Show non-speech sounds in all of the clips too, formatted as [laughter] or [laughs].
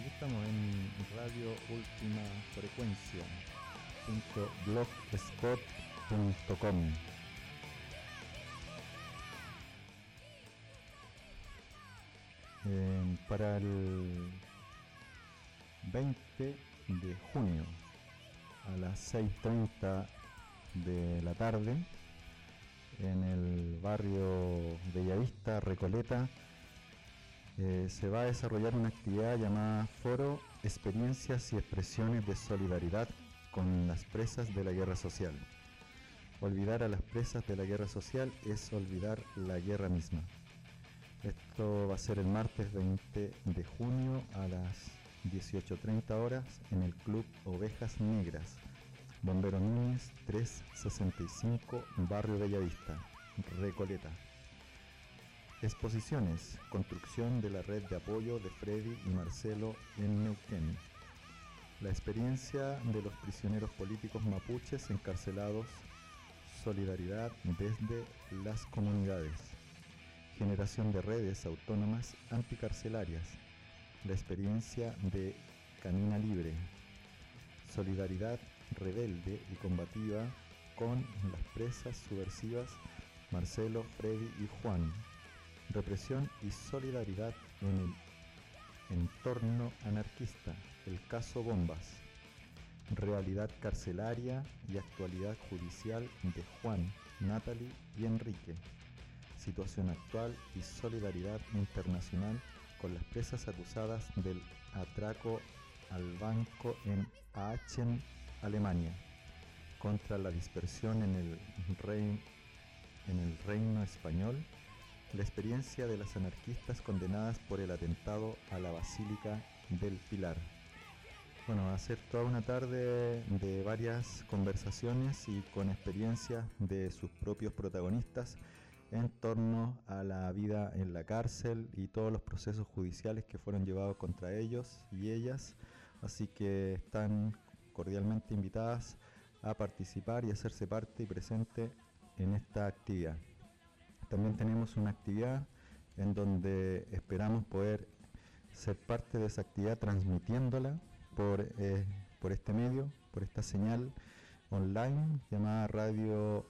aquí estamos en Radio Última Frecuencia blogspot.com eh, para el 20 de junio a las 6.30 de la tarde en el barrio Bellavista, Recoleta, eh, se va a desarrollar una actividad llamada Foro Experiencias y Expresiones de Solidaridad con las presas de la guerra social. Olvidar a las presas de la guerra social es olvidar la guerra misma. Esto va a ser el martes 20 de junio a las 18.30 horas en el Club Ovejas Negras, Bombero Núñez 365, Barrio Bellavista, Recoleta. Exposiciones, construcción de la red de apoyo de Freddy y Marcelo en Neuquén. La experiencia de los prisioneros políticos mapuches encarcelados, solidaridad desde las comunidades. Generación de redes autónomas anticarcelarias. La experiencia de Camina Libre. Solidaridad rebelde y combativa con las presas subversivas Marcelo, Freddy y Juan represión y solidaridad en el entorno anarquista, el caso Bombas, realidad carcelaria y actualidad judicial de Juan, Natalie y Enrique, situación actual y solidaridad internacional con las presas acusadas del atraco al banco en Aachen, Alemania, contra la dispersión en el, en el reino español la experiencia de las anarquistas condenadas por el atentado a la Basílica del Pilar. Bueno, va a ser toda una tarde de varias conversaciones y con experiencias de sus propios protagonistas en torno a la vida en la cárcel y todos los procesos judiciales que fueron llevados contra ellos y ellas. Así que están cordialmente invitadas a participar y hacerse parte y presente en esta actividad. También tenemos una actividad en donde esperamos poder ser parte de esa actividad transmitiéndola por, eh, por este medio, por esta señal online llamada radio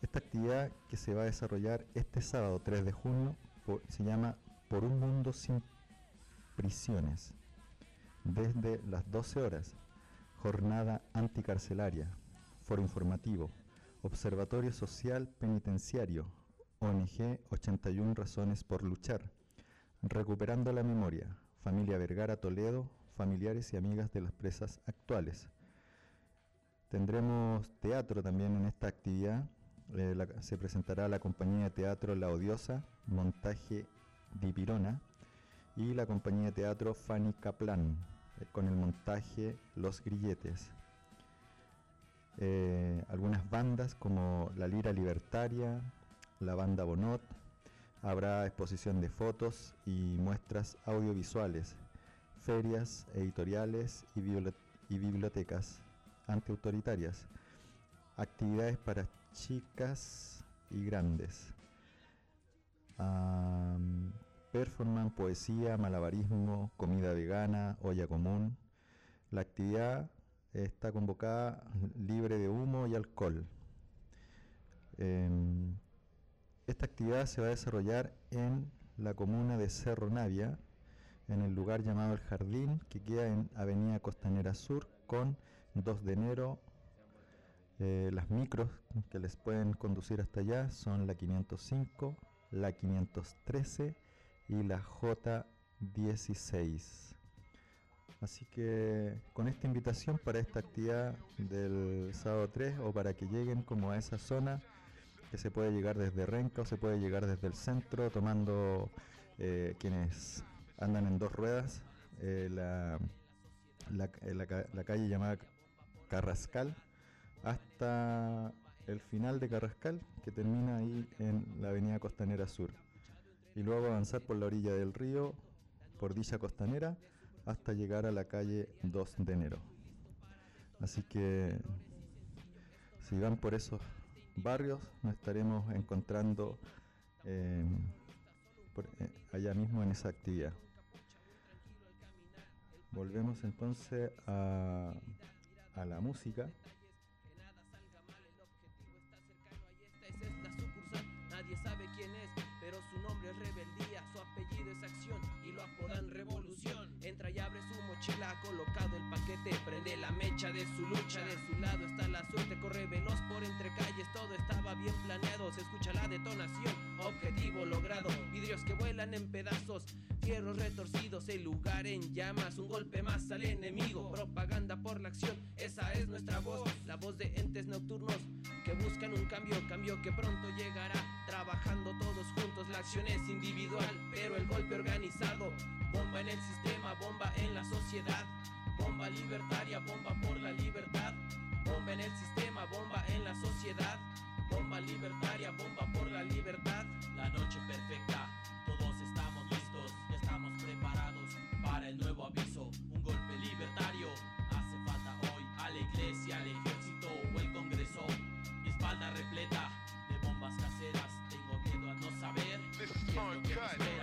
Esta actividad que se va a desarrollar este sábado 3 de junio se llama Por un mundo sin prisiones, desde las 12 horas, jornada anticarcelaria, Foro Informativo, Observatorio Social Penitenciario, ONG 81 Razones por Luchar, Recuperando la Memoria, Familia Vergara Toledo, familiares y amigas de las presas actuales. Tendremos teatro también en esta actividad. Eh, se presentará la compañía de teatro La Odiosa, montaje Dipirona, y la compañía de teatro Fanny Kaplan, eh, con el montaje Los Grilletes. Eh, algunas bandas como la Lira Libertaria, la banda Bonot, habrá exposición de fotos y muestras audiovisuales, ferias editoriales y, bibliotecas antiautoritarias, actividades para chicas y grandes, performance, poesía, malabarismo, comida vegana, olla común. La actividad está convocada libre de humo y alcohol. Em, esta actividad se va a desarrollar en la comuna de Cerro Navia, en el lugar llamado El Jardín, que queda en Avenida Costanera Sur, con 2 de enero. Eh, las micros que les pueden conducir hasta allá son la 505, la 513 y la J16. Así que con esta invitación para esta actividad del sábado 3 o para que lleguen como a esa zona que se puede llegar desde Renca o se puede llegar desde el centro tomando eh, quienes andan en dos ruedas eh, la, la, calle llamada Carrascal hasta el final de Carrascal que termina ahí en la avenida Costanera Sur. Y luego avanzar por la orilla del río por Dicha Costanera hasta llegar a la calle 2 de enero. Así que si van por esos barrios nos estaremos encontrando em, por, eh, allá mismo en esa actividad. Volvemos entonces a la música. y abre su mochila, ha colocado el paquete, prende la mecha de su lucha, de su lado está la suerte, corre veloz por entre calles, todo estaba bien planeado, se escucha la detonación, objetivo logrado, vidrios que vuelan en pedazos, fierros retorcidos, el lugar en llamas, un golpe más al enemigo, propaganda por la acción, esa es nuestra voz, la voz de entes nocturnos que buscan un cambio, cambio que pronto llegará. Trabajando todos juntos, la acción es individual, pero el golpe organizado. Bomba en el sistema, bomba en la sociedad. Bomba libertaria, bomba por la libertad. Bomba en el sistema, bomba en la sociedad. Bomba libertaria, bomba por la libertad. La noche perfecta, todos estamos listos, estamos preparados para el nuevo aviso. Un golpe libertario hace falta hoy a la iglesia, al ejército o el congreso. Mi espalda repleta Good.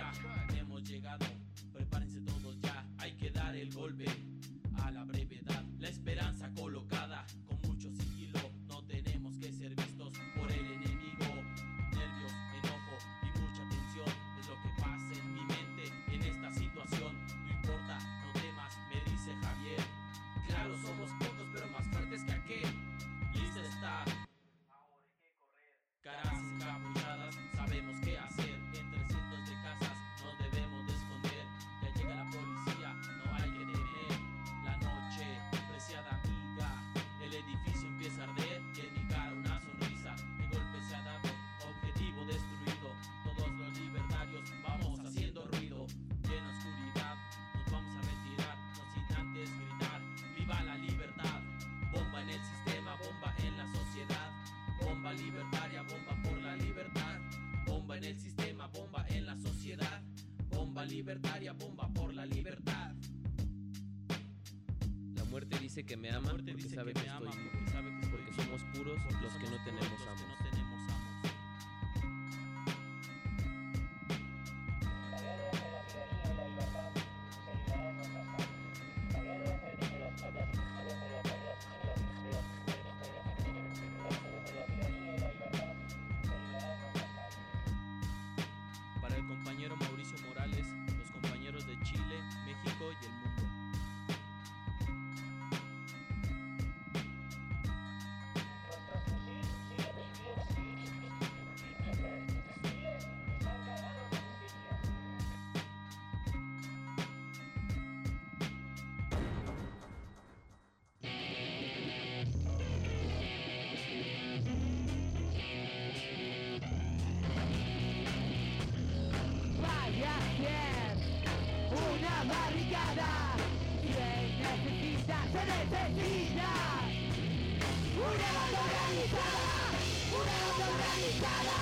que me ama porque sabe que estoy puro, porque somos puros los que no tenemos amos. Shadow!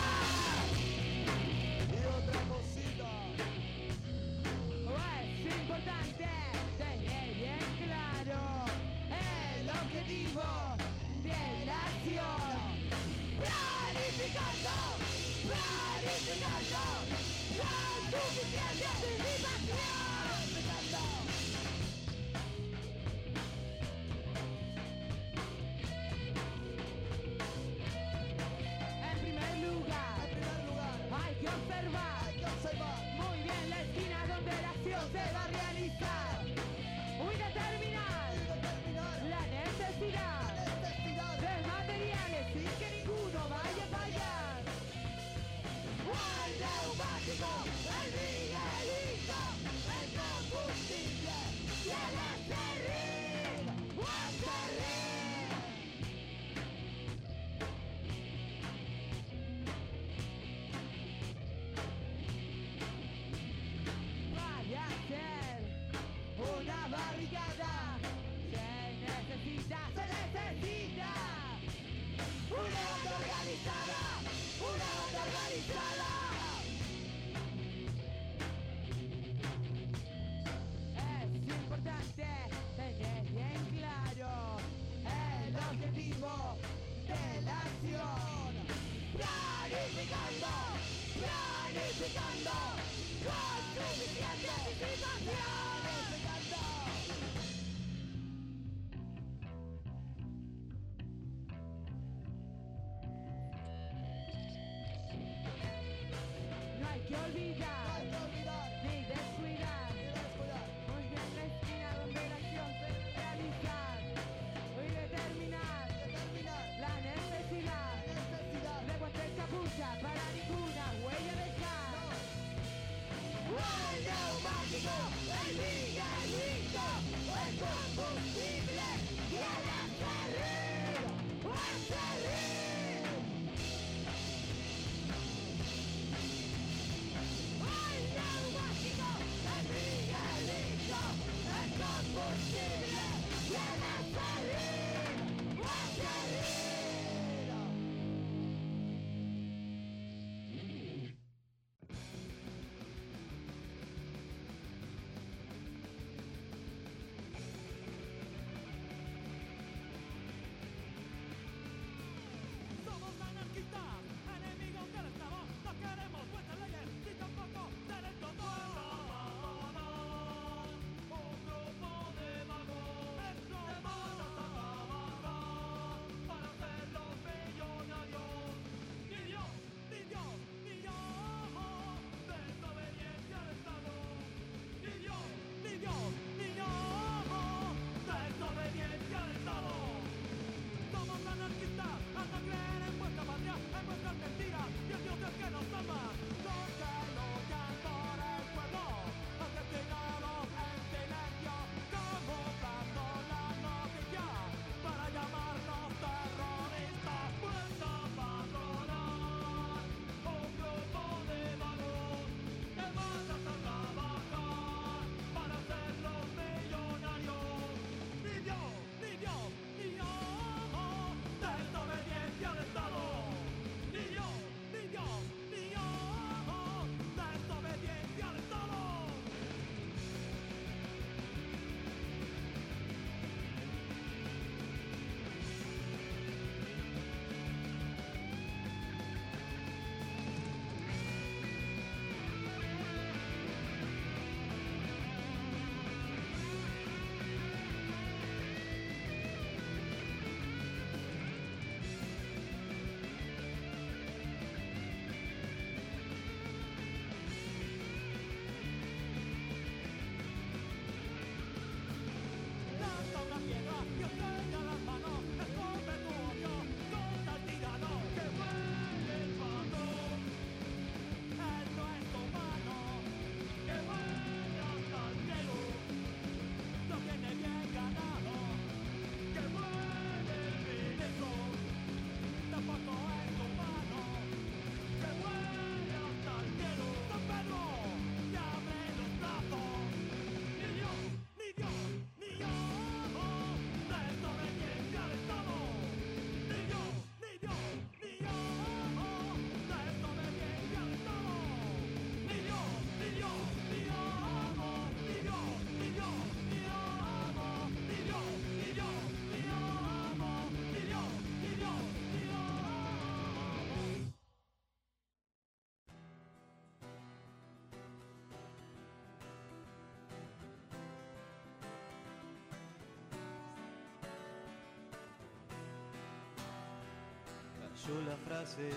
cayó la frase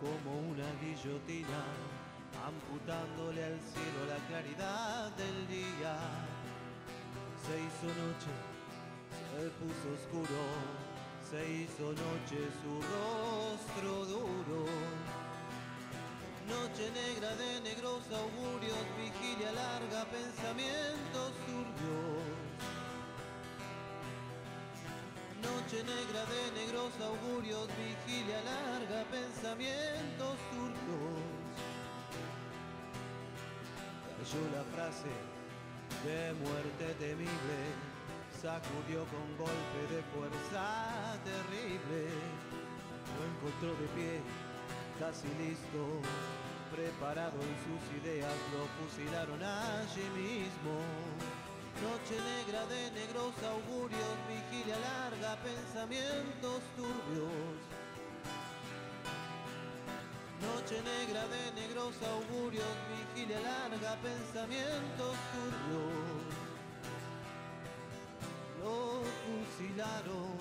como una guillotina, amputándole al cielo la claridad del día. Se hizo noche, se puso oscuro, se hizo noche su rostro duro. Noche negra de negros augurios, vigilia larga, pensamiento surgió. noche negra de negros augurios, vigilia larga, pensamientos turcos. Cayó la frase de muerte temible, sacudió con golpe de fuerza terrible. Lo encontró de pie, casi listo, preparado en sus ideas, lo fusilaron allí mismo. Noche negra de negros augurios, vigilia larga, pensamientos turbios. Noche negra de negros augurios, vigilia larga, pensamientos turbios. Lo fusilaron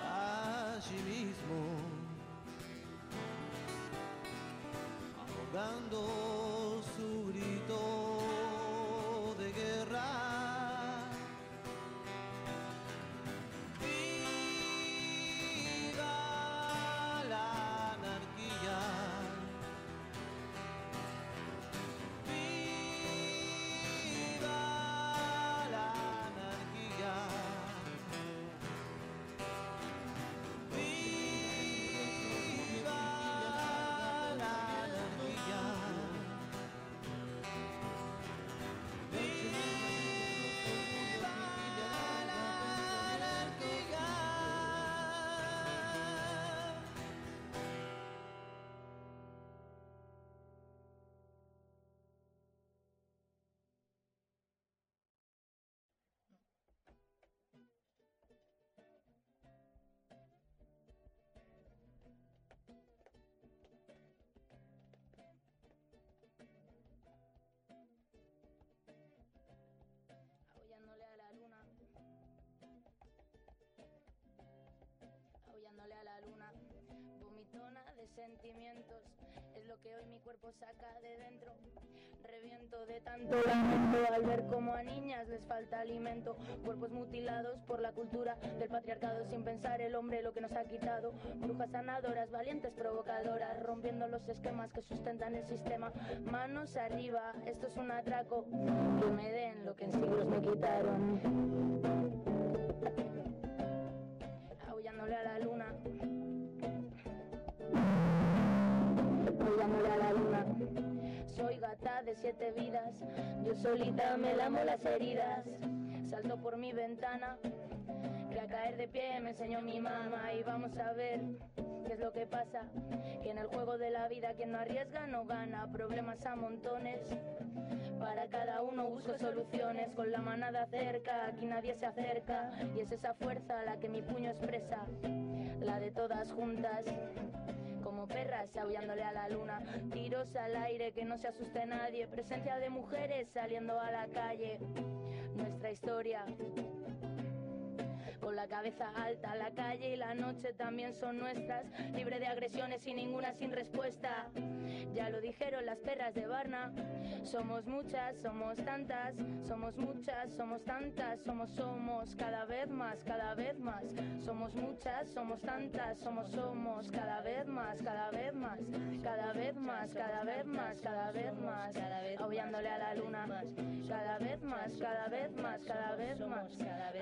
allí mismo, ahogando sentimientos, es lo que hoy mi cuerpo saca de dentro, reviento de tanto lamento al ver como a niñas les falta alimento, cuerpos mutilados por la cultura del patriarcado sin pensar el hombre lo que nos ha quitado, brujas sanadoras, valientes provocadoras, rompiendo los esquemas que sustentan el sistema, manos arriba, esto es un atraco, que me den lo que en siglos me quitaron. De siete vidas, yo solita me lamo las heridas. Salto por mi ventana, que a caer de pie me enseñó mi mamá y vamos a ver qué es lo que pasa. Que en el juego de la vida quien no arriesga no gana, problemas a montones. Para cada uno busco soluciones con la manada cerca, aquí nadie se acerca y es esa fuerza la que mi puño expresa, la de todas juntas. Como perras aullándole a la luna, tiros al aire que no se asuste nadie, presencia de mujeres saliendo a la calle. Nuestra historia con la cabeza alta, la calle y la noche también son nuestras, libre de agresiones y ninguna sin respuesta. Ya lo dijeron las perras de Barna, somos muchas, somos tantas, somos muchas, somos tantas, somos, somos cada vez más, cada vez más, somos muchas, somos tantas, somos, somos cada vez más, cada vez más, cada vez más, cada vez más, cada vez más, aullándole a la luna, cada vez más, cada vez más, cada vez más,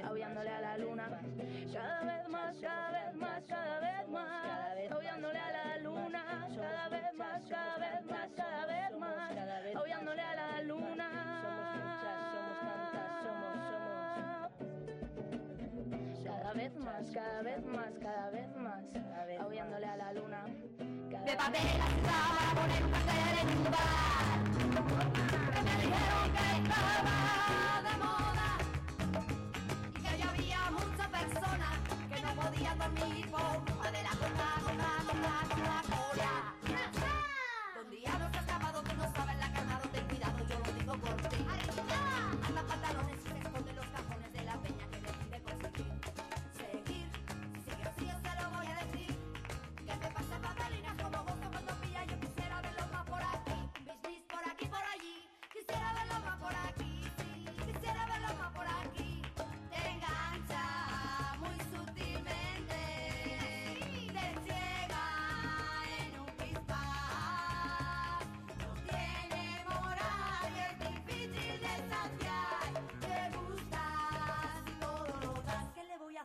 aullándole a la luna, cada vez más, cada vez más, cada vez más, aullándole a la luna, cada vez más, cada vez más, cada vez más, aullándole a la luna. Cada vez más, cada vez más, cada vez más, aullándole a la luna. Cada De papel para poner un cartel en un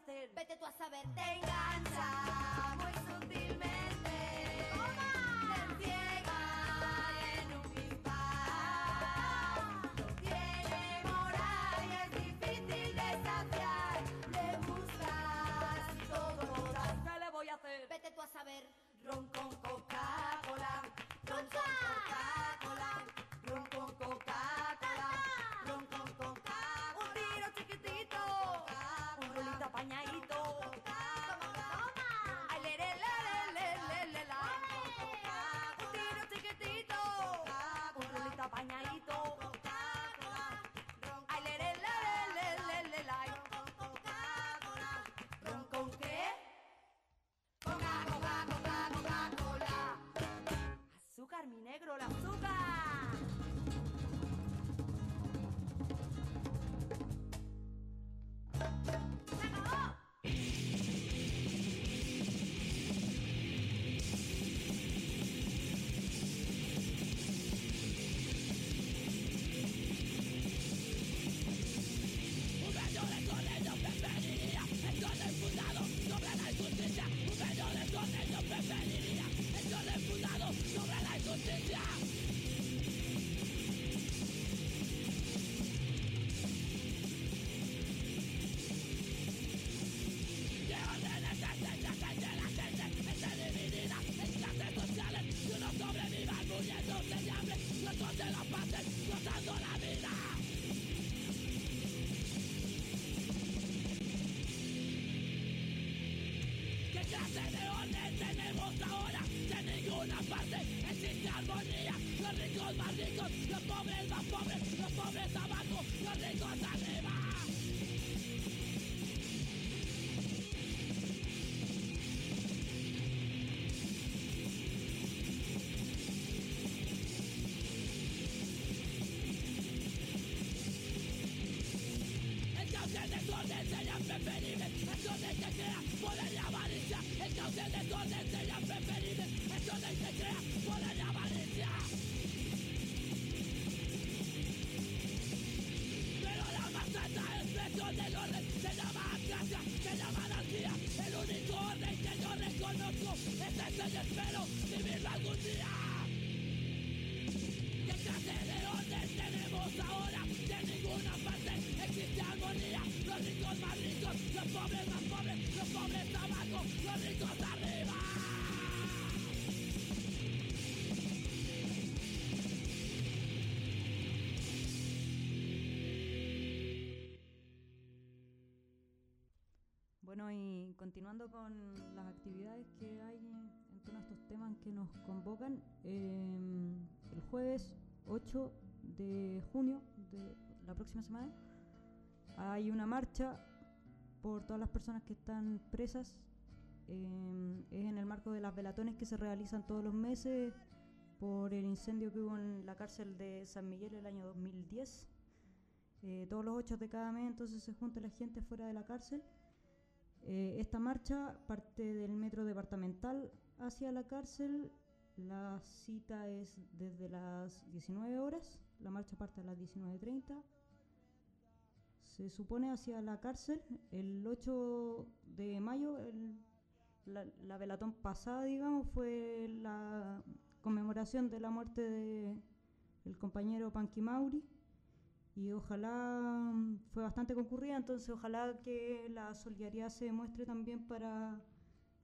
hacer? Continuando con las actividades que hay en torno a estos temas que nos convocan, eh, el jueves 8 de junio de la próxima semana hay una marcha por todas las personas que están presas. eh, es en el marco de las velatones que se realizan todos los meses por el incendio que hubo en la cárcel de San Miguel el año 2010. Eh, todos los 8 de cada mes entonces se junta la gente fuera de la cárcel. Eh, esta marcha parte del metro departamental hacia la cárcel. La cita es desde las 19 horas. La marcha parte a las 19.30. Se supone hacia la cárcel el 8 de mayo. la, la velatón pasada, digamos, fue la conmemoración de la muerte de el compañero Panqui Mauri y ojalá mm, fue bastante concurrida, entonces ojalá que la solidaridad se demuestre también para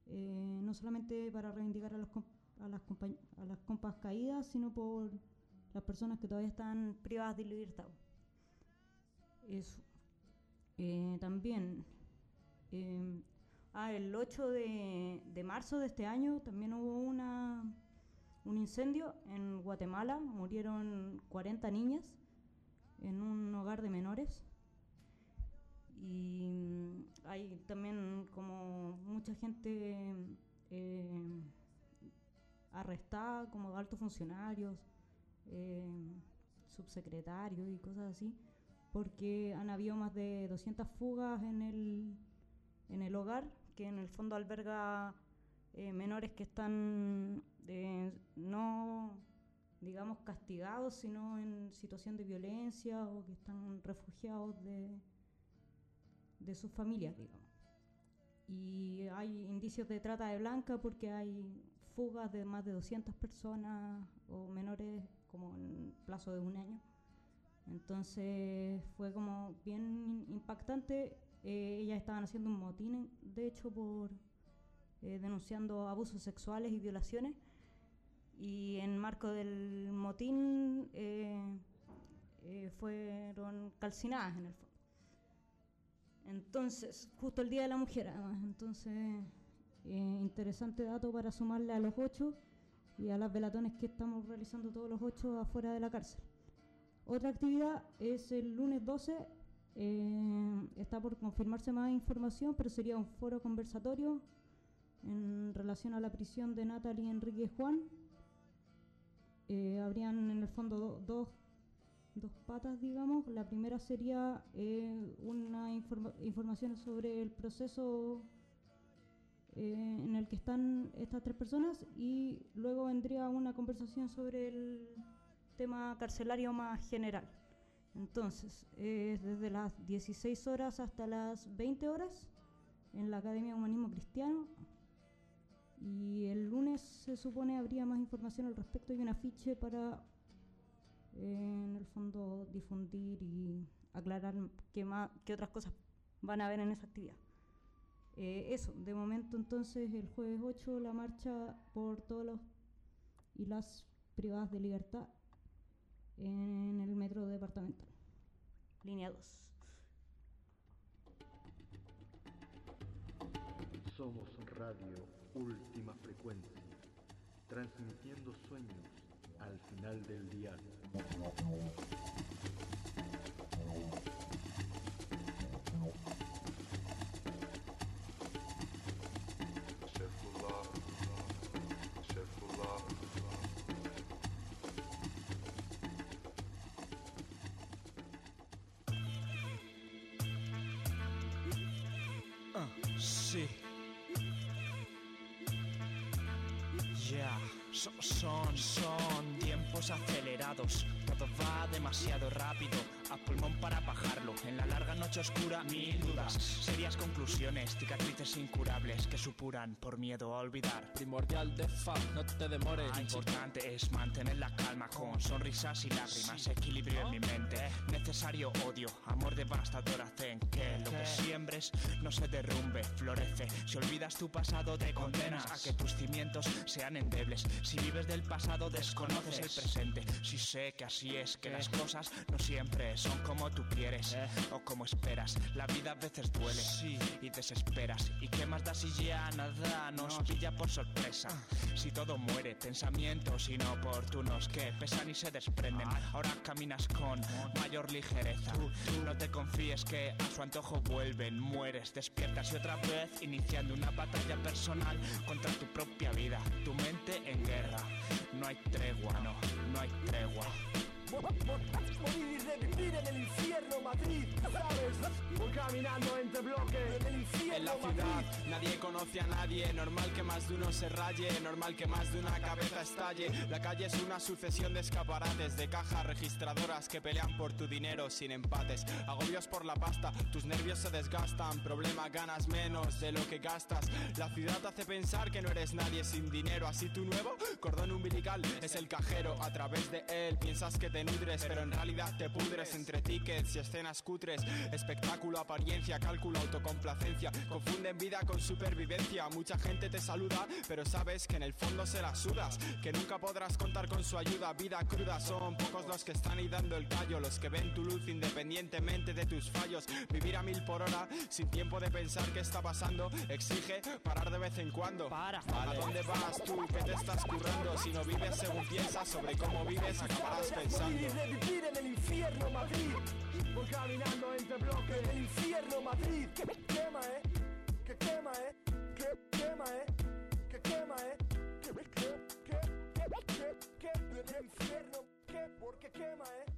eh, no solamente para reivindicar a, los a, las a las compas caídas, sino por las personas que todavía están privadas de libertad. Eso. Eh, también, eh, ah, el 8 de, de marzo de este año también hubo una, un incendio en Guatemala, murieron 40 niñas en un hogar de menores. Y mm, hay también como mucha gente eh, arrestada, como altos funcionarios, eh, subsecretarios y cosas así, porque han habido más de 200 fugas en el, en el hogar, que en el fondo alberga eh, menores que están no digamos, castigados, sino en situación de violencia o que están refugiados de, de sus familias, digamos. Y hay indicios de trata de blanca porque hay fugas de más de 200 personas o menores como en plazo de un año. Entonces fue como bien impactante. Eh, ellas estaban haciendo un motín, de hecho, por eh, denunciando abusos sexuales y violaciones y en marco del motín eh, eh, fueron calcinadas en el fondo. Entonces, justo el Día de la Mujer, además, entonces, eh, interesante dato para sumarle a los ocho y a las velatones que estamos realizando todos los ocho afuera de la cárcel. Otra actividad es el lunes 12, eh, está por confirmarse más información, pero sería un foro conversatorio en relación a la prisión de Natalie Enrique Juan, eh, habrían en el fondo do- dos, dos patas, digamos. La primera sería eh, una informa- información sobre el proceso eh, en el que están estas tres personas y luego vendría una conversación sobre el tema carcelario más general. Entonces, es desde las 16 horas hasta las 20 horas en la Academia de Humanismo Cristiano. Y el lunes se supone habría más información al respecto y un afiche para, eh, en el fondo, difundir y aclarar qué, más, qué otras cosas van a haber en esa actividad. Eh, eso, de momento entonces el jueves 8 la marcha por todos los y las privadas de libertad en el metro departamental. Línea 2. Somos Radio Última Frecuencia, transmitiendo sueños al final del día. Todo va demasiado rápido, a pulmón para En la larga noche oscura, mil dudas. Serias conclusiones, cicatrices incurables que supuran por miedo a olvidar. Primordial de fa, no te demores. Ah, importante es mantener la calma con sonrisas y lágrimas, equilibrio en mi mente. Necesario odio, amor devastador hacen que lo que siembres no se derrumbe, florece. Si olvidas tu pasado, te condenas a que tus cimientos sean endebles. Si vives del pasado, desconoces el presente. Si sé que así es, que las cosas no siempre son como tú quieres o como esperas. La vida a veces duele y desesperas. ¿Y qué más da si ya nada nos pilla por sorpresa? Si todo muere, pensamientos inoportunos que pesan y se desprenden. Ahora caminas con mayor ligereza. No te confíes que a su antojo vuelven, mueres, despiertas y otra vez iniciando una batalla personal contra tu propia vida, tu mente en guerra. No hay tregua, no, no hay tregua. Morir y revivir en el infierno Madrid, ¿sabes? Voy caminando entre bloques en el infierno En la Madrid. ciudad nadie conoce a nadie, normal que más de uno se raye, normal que más de una cabeza estalle. La calle es una sucesión de escaparates, de cajas registradoras que pelean por tu dinero sin empates. Agobios por la pasta, tus nervios se desgastan, problema ganas menos de lo que gastas. La ciudad te hace pensar que no eres nadie sin dinero, así tu nuevo cordón umbilical es el cajero. A través de él piensas que te pero en realidad te pudres entre tickets y escenas cutres. Espectáculo, apariencia, cálculo, autocomplacencia. Confunden vida con supervivencia. Mucha gente te saluda, pero sabes que en el fondo se la sudas. Que nunca podrás contar con su ayuda. Vida cruda, son pocos los que están ahí dando el callo. Los que ven tu luz independientemente de tus fallos. Vivir a mil por hora, sin tiempo de pensar qué está pasando. Exige parar de vez en cuando. Para. ¿A dónde vas tú? ¿Qué te estás currando? Si no vives según piensas sobre cómo vives, acabarás pensando. Y revivir en el infierno Madrid. Voy caminando entre bloques en el infierno Madrid. Que quema, eh. Que quema, eh. Que quema, eh. Que quema, eh. Que, que, que, que, que, que, el infierno. Que, porque quema, eh.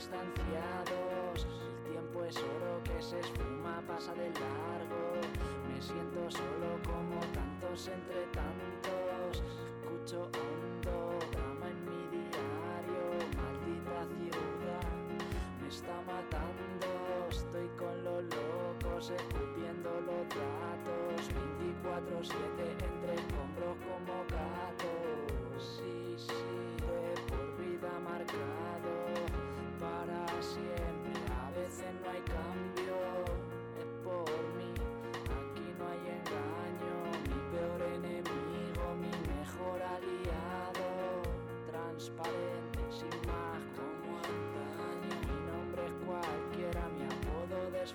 distanciados. El tiempo es oro que se esfuma, pasa de largo. Me siento solo como tantos entre tantos. Escucho hondo, drama en mi diario. Maldita ciudad, me está matando. Estoy con los locos, escupiendo los datos. 24-7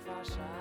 发傻。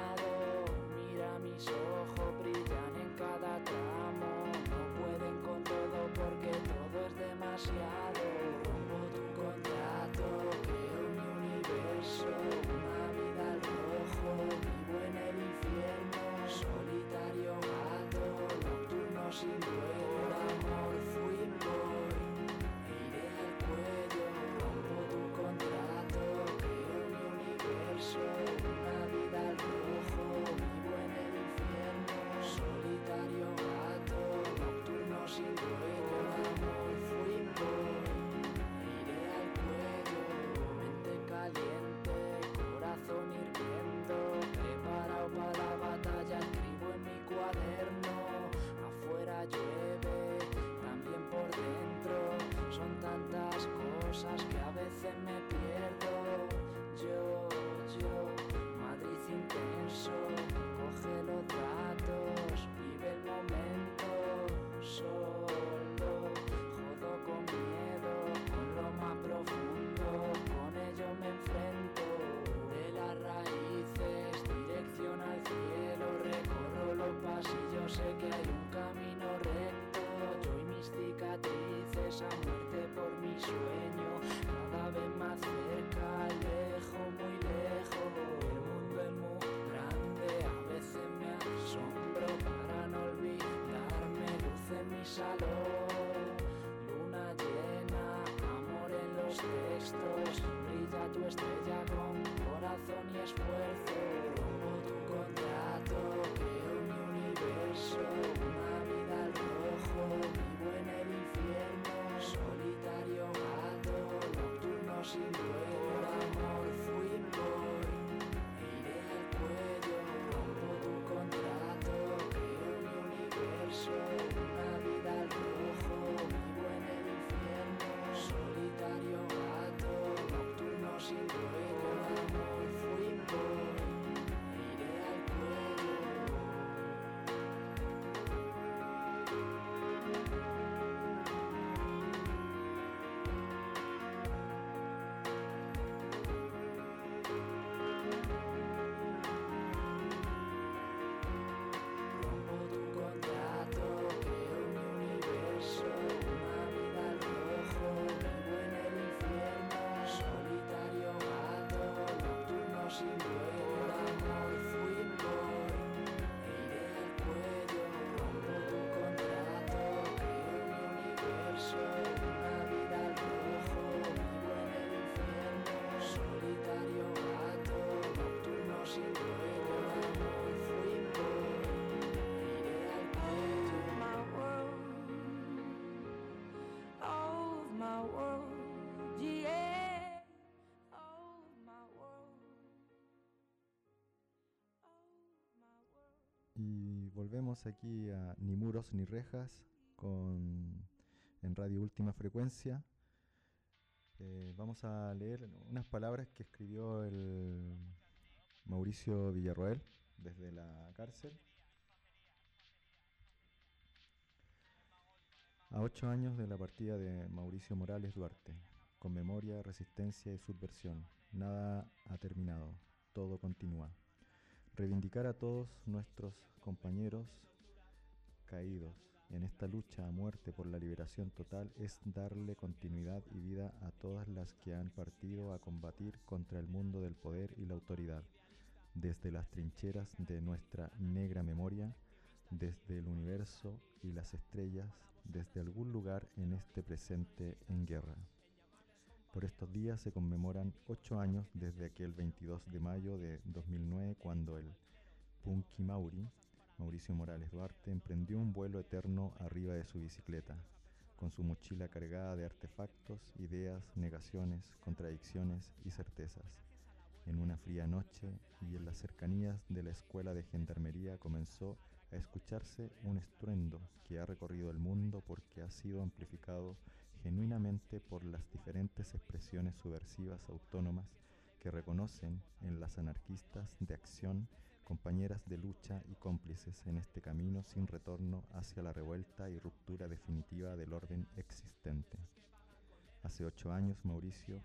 Luz volvemos aquí a Ni muros ni rejas con en Radio Última Frecuencia. Eh, vamos a leer unas palabras que escribió el Mauricio Villarroel desde la cárcel. A ocho años de la partida de Mauricio Morales Duarte, con memoria, resistencia y subversión, nada ha terminado, todo continúa. Reivindicar a todos nuestros compañeros caídos en esta lucha a muerte por la liberación total es darle continuidad y vida a todas las que han partido a combatir contra el mundo del poder y la autoridad, desde las trincheras de nuestra negra memoria, desde el universo y las estrellas, desde algún lugar en este presente en guerra. Por estos días se conmemoran ocho años desde aquel 22 de mayo de 2009 cuando el Punky Mauri, Mauricio Morales Duarte, emprendió un vuelo eterno arriba de su bicicleta, con su mochila cargada de artefactos, ideas, negaciones, contradicciones y certezas. En una fría noche y en las cercanías de la escuela de gendarmería comenzó a escucharse un estruendo que ha recorrido el mundo porque ha sido amplificado genuinamente por las diferentes expresiones subversivas autónomas que reconocen en las anarquistas de acción compañeras de lucha y cómplices en este camino sin retorno hacia la revuelta y ruptura definitiva del orden existente. Hace ocho años Mauricio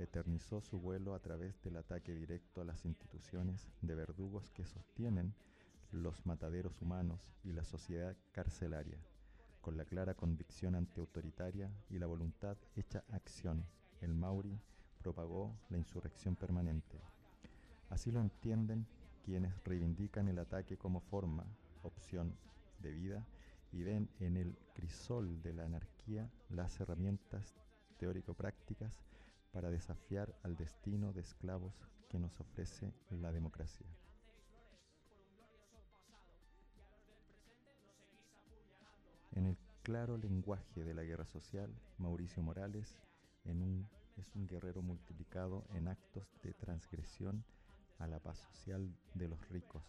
eternizó su vuelo a través del ataque directo a las instituciones de verdugos que sostienen los mataderos humanos y la sociedad carcelaria, con la clara convicción antiautoritaria y la voluntad hecha acción. El Mauri propagó la insurrección permanente. Así lo entienden quienes reivindican el ataque como forma, opción de vida y ven en el crisol de la anarquía las herramientas teórico-prácticas para desafiar al destino de esclavos que nos ofrece la democracia. En el claro lenguaje de la guerra social, Mauricio Morales en un- es un guerrero multiplicado en actos de transgresión a la paz social de los ricos,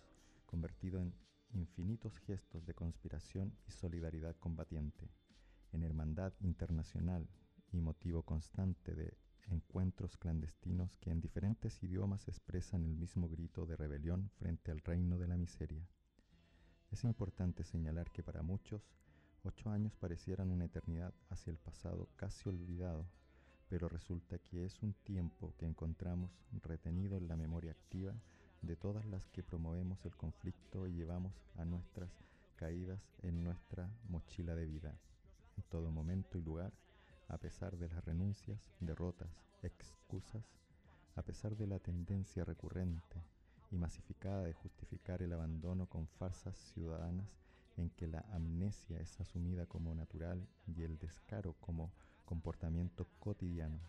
convertido en infinitos gestos de conspiración y solidaridad combatiente, en hermandad internacional y motivo constante de encuentros clandestinos que en diferentes idiomas expresan el mismo grito de rebelión frente al reino de la miseria. Es importante señalar que para muchos, ocho años parecieran una eternidad hacia el pasado casi olvidado, pero resulta que es un tiempo que encontramos retenido en la memoria activa de todas las que promovemos el conflicto y llevamos a nuestras caídas en nuestra mochila de vida. En todo momento y lugar a pesar de las renuncias, derrotas, excusas, a pesar de la tendencia recurrente y masificada de justificar el abandono con farsas ciudadanas en que la amnesia es asumida como natural y el descaro como comportamiento cotidiano.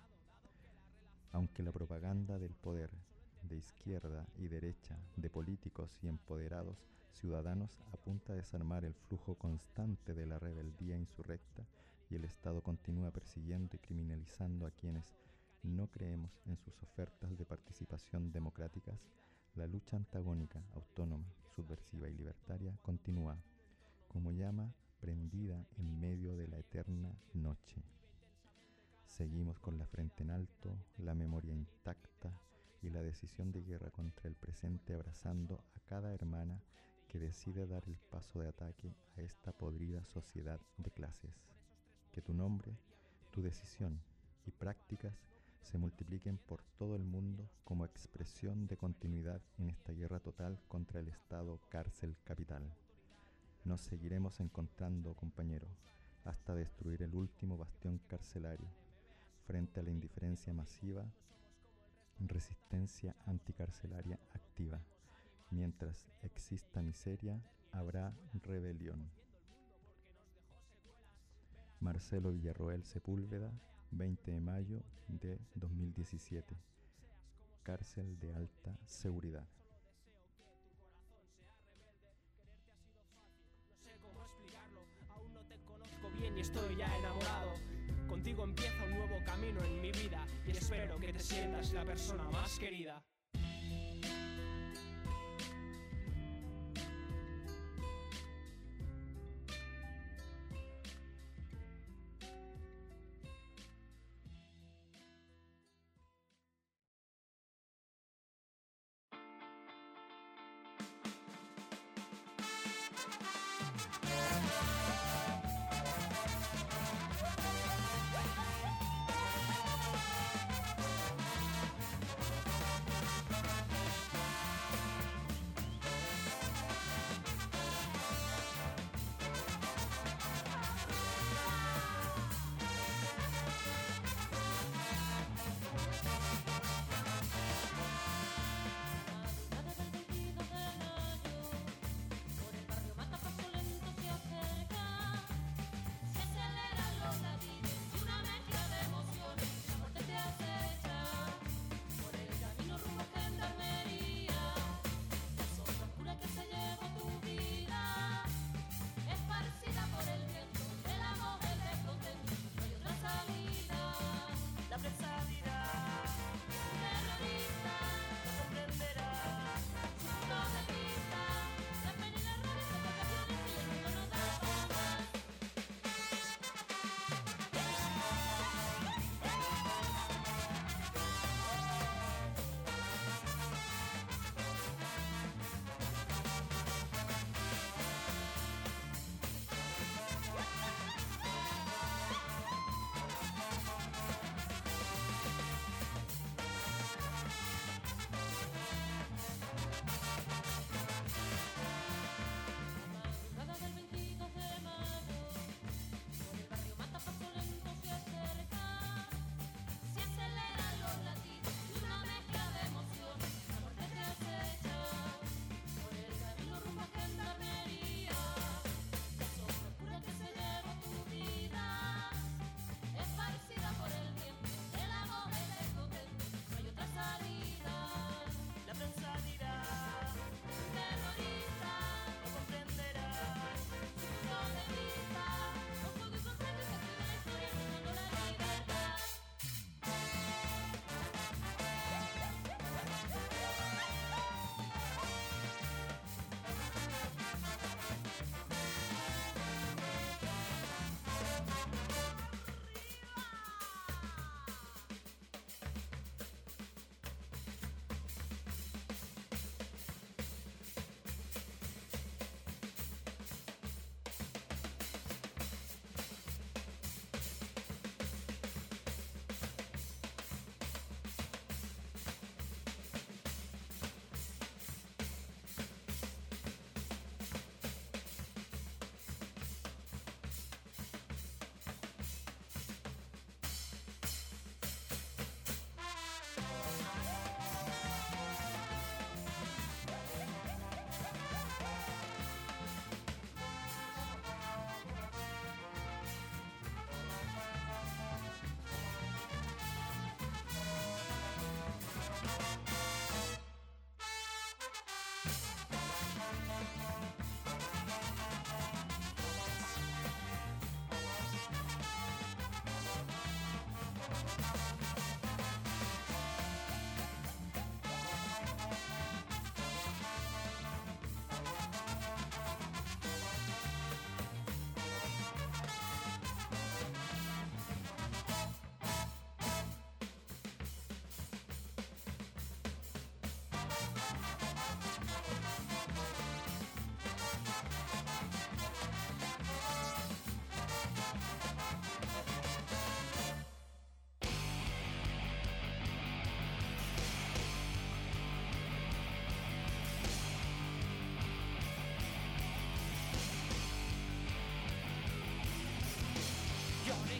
Aunque la propaganda del poder, de izquierda y derecha, de políticos y empoderados ciudadanos apunta a desarmar el flujo constante de la rebeldía insurrecta y el Estado continúa persiguiendo y criminalizando a quienes no creemos en sus ofertas de participación democráticas, la lucha antagónica, autónoma, subversiva y libertaria continúa como llama prendida en medio de la eterna noche. Seguimos con la frente en alto, la memoria intacta y la decisión de guerra contra el presente abrazando a cada hermana que decide dar el paso de ataque a esta podrida sociedad de clases. Que tu nombre, tu decisión y prácticas se multipliquen por todo el mundo como expresión de continuidad en esta guerra total contra el Estado cárcel capital. Nos seguiremos encontrando, compañero, hasta destruir el último bastión carcelario. Frente a la indiferencia masiva, resistencia anticarcelaria activa. Mientras exista miseria, habrá rebelión. Marcelo Villarroel Sepúlveda, 20 de mayo de 2017. Cárcel de alta seguridad. Y estoy ya enamorado. Contigo empieza un nuevo camino en mi vida y espero que te sientas la persona más querida.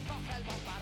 coge el bomba.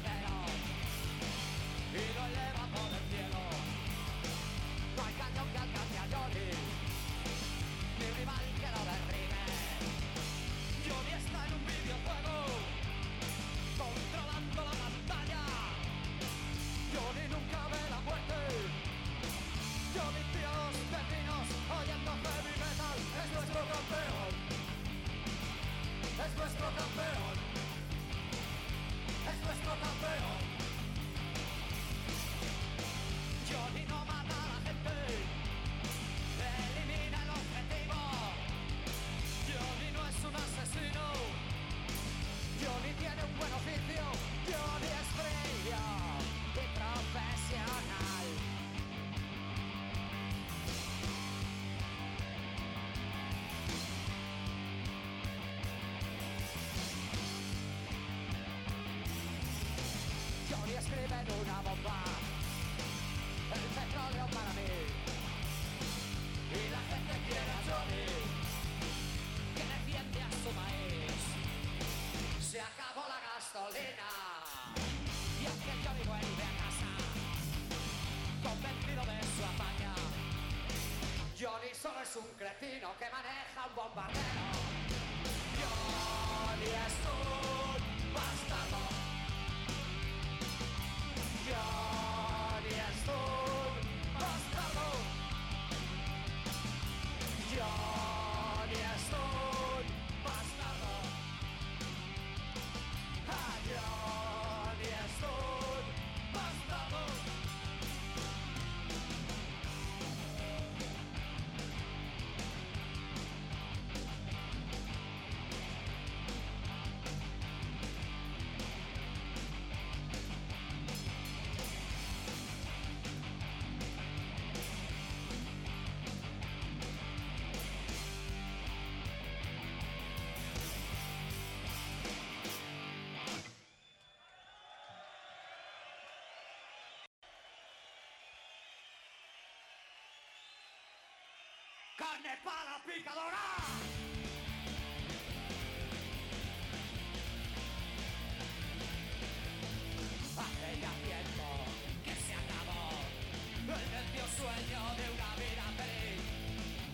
battle. You're the carne para la picadora. hace ya tiempo que se acabó el necio sueño de una vida feliz.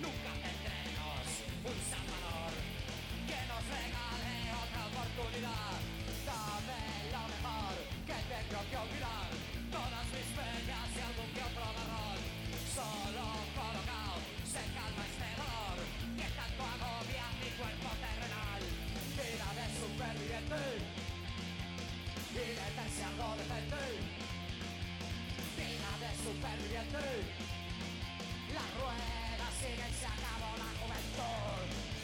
Nunca tendremos un salvador que nos regale otra oportunidad. Dame lo mejor que tengo que olvidar, todas mis penas y algún que otro error, solo colocar. nu ett bud Biletten sen var det ett bud Vinnande superbiljett nu La rueda sigue sin acabó la juventud.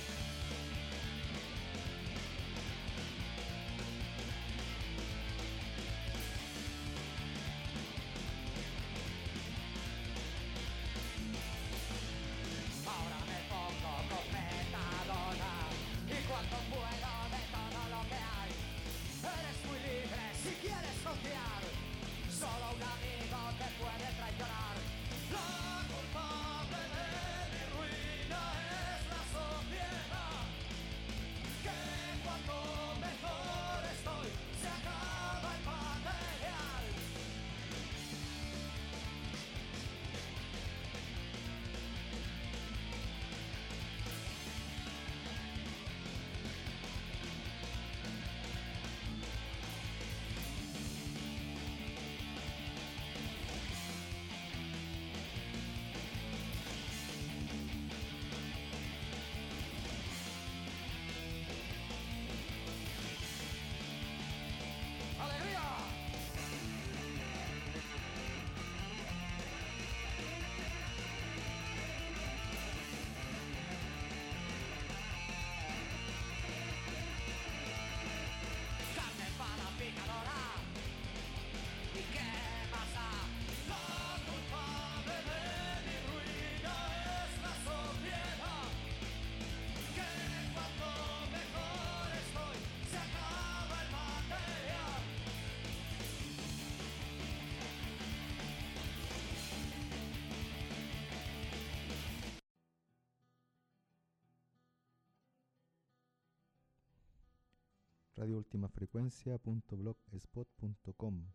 radioultimafrecuencia.blogspot.com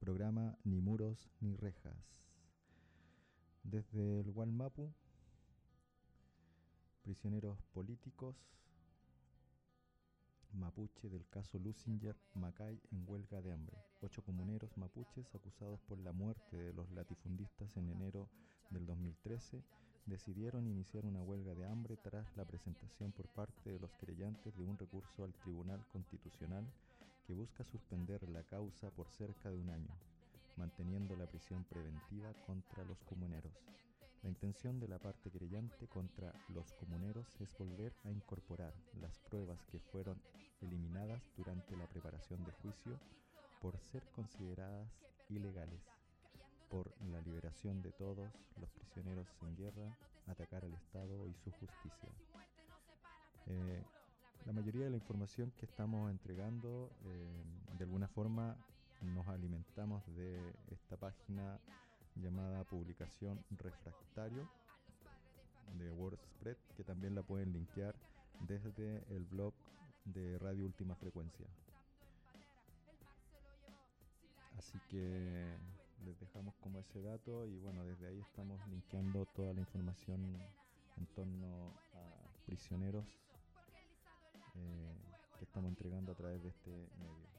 Programa Ni muros ni rejas. Desde el Walmapu, prisioneros políticos mapuche del caso Lusinger Macay en huelga de hambre. Ocho comuneros mapuches acusados por la muerte de los latifundistas en enero del 2013 decidieron iniciar una huelga de hambre tras la presentación por parte de los querellantes de un recurso al Tribunal Constitucional que busca suspender la causa por cerca de un año, manteniendo la prisión preventiva contra los comuneros. La intención de la parte querellante contra los comuneros es volver a incorporar las pruebas que fueron eliminadas durante la preparación de juicio por ser consideradas ilegales, por la liberación de todos los prisioneros en guerra, atacar al Estado y su justicia. Eh, la mayoría de la información que estamos entregando, eh, de alguna forma, nos alimentamos de esta página llamada publicación refractario de WordSpread que también la pueden linkear desde el blog de Radio Última Frecuencia. Así que les dejamos como ese dato y bueno, desde ahí estamos linkeando toda la información en torno a prisioneros eh, que estamos entregando a través de este medio.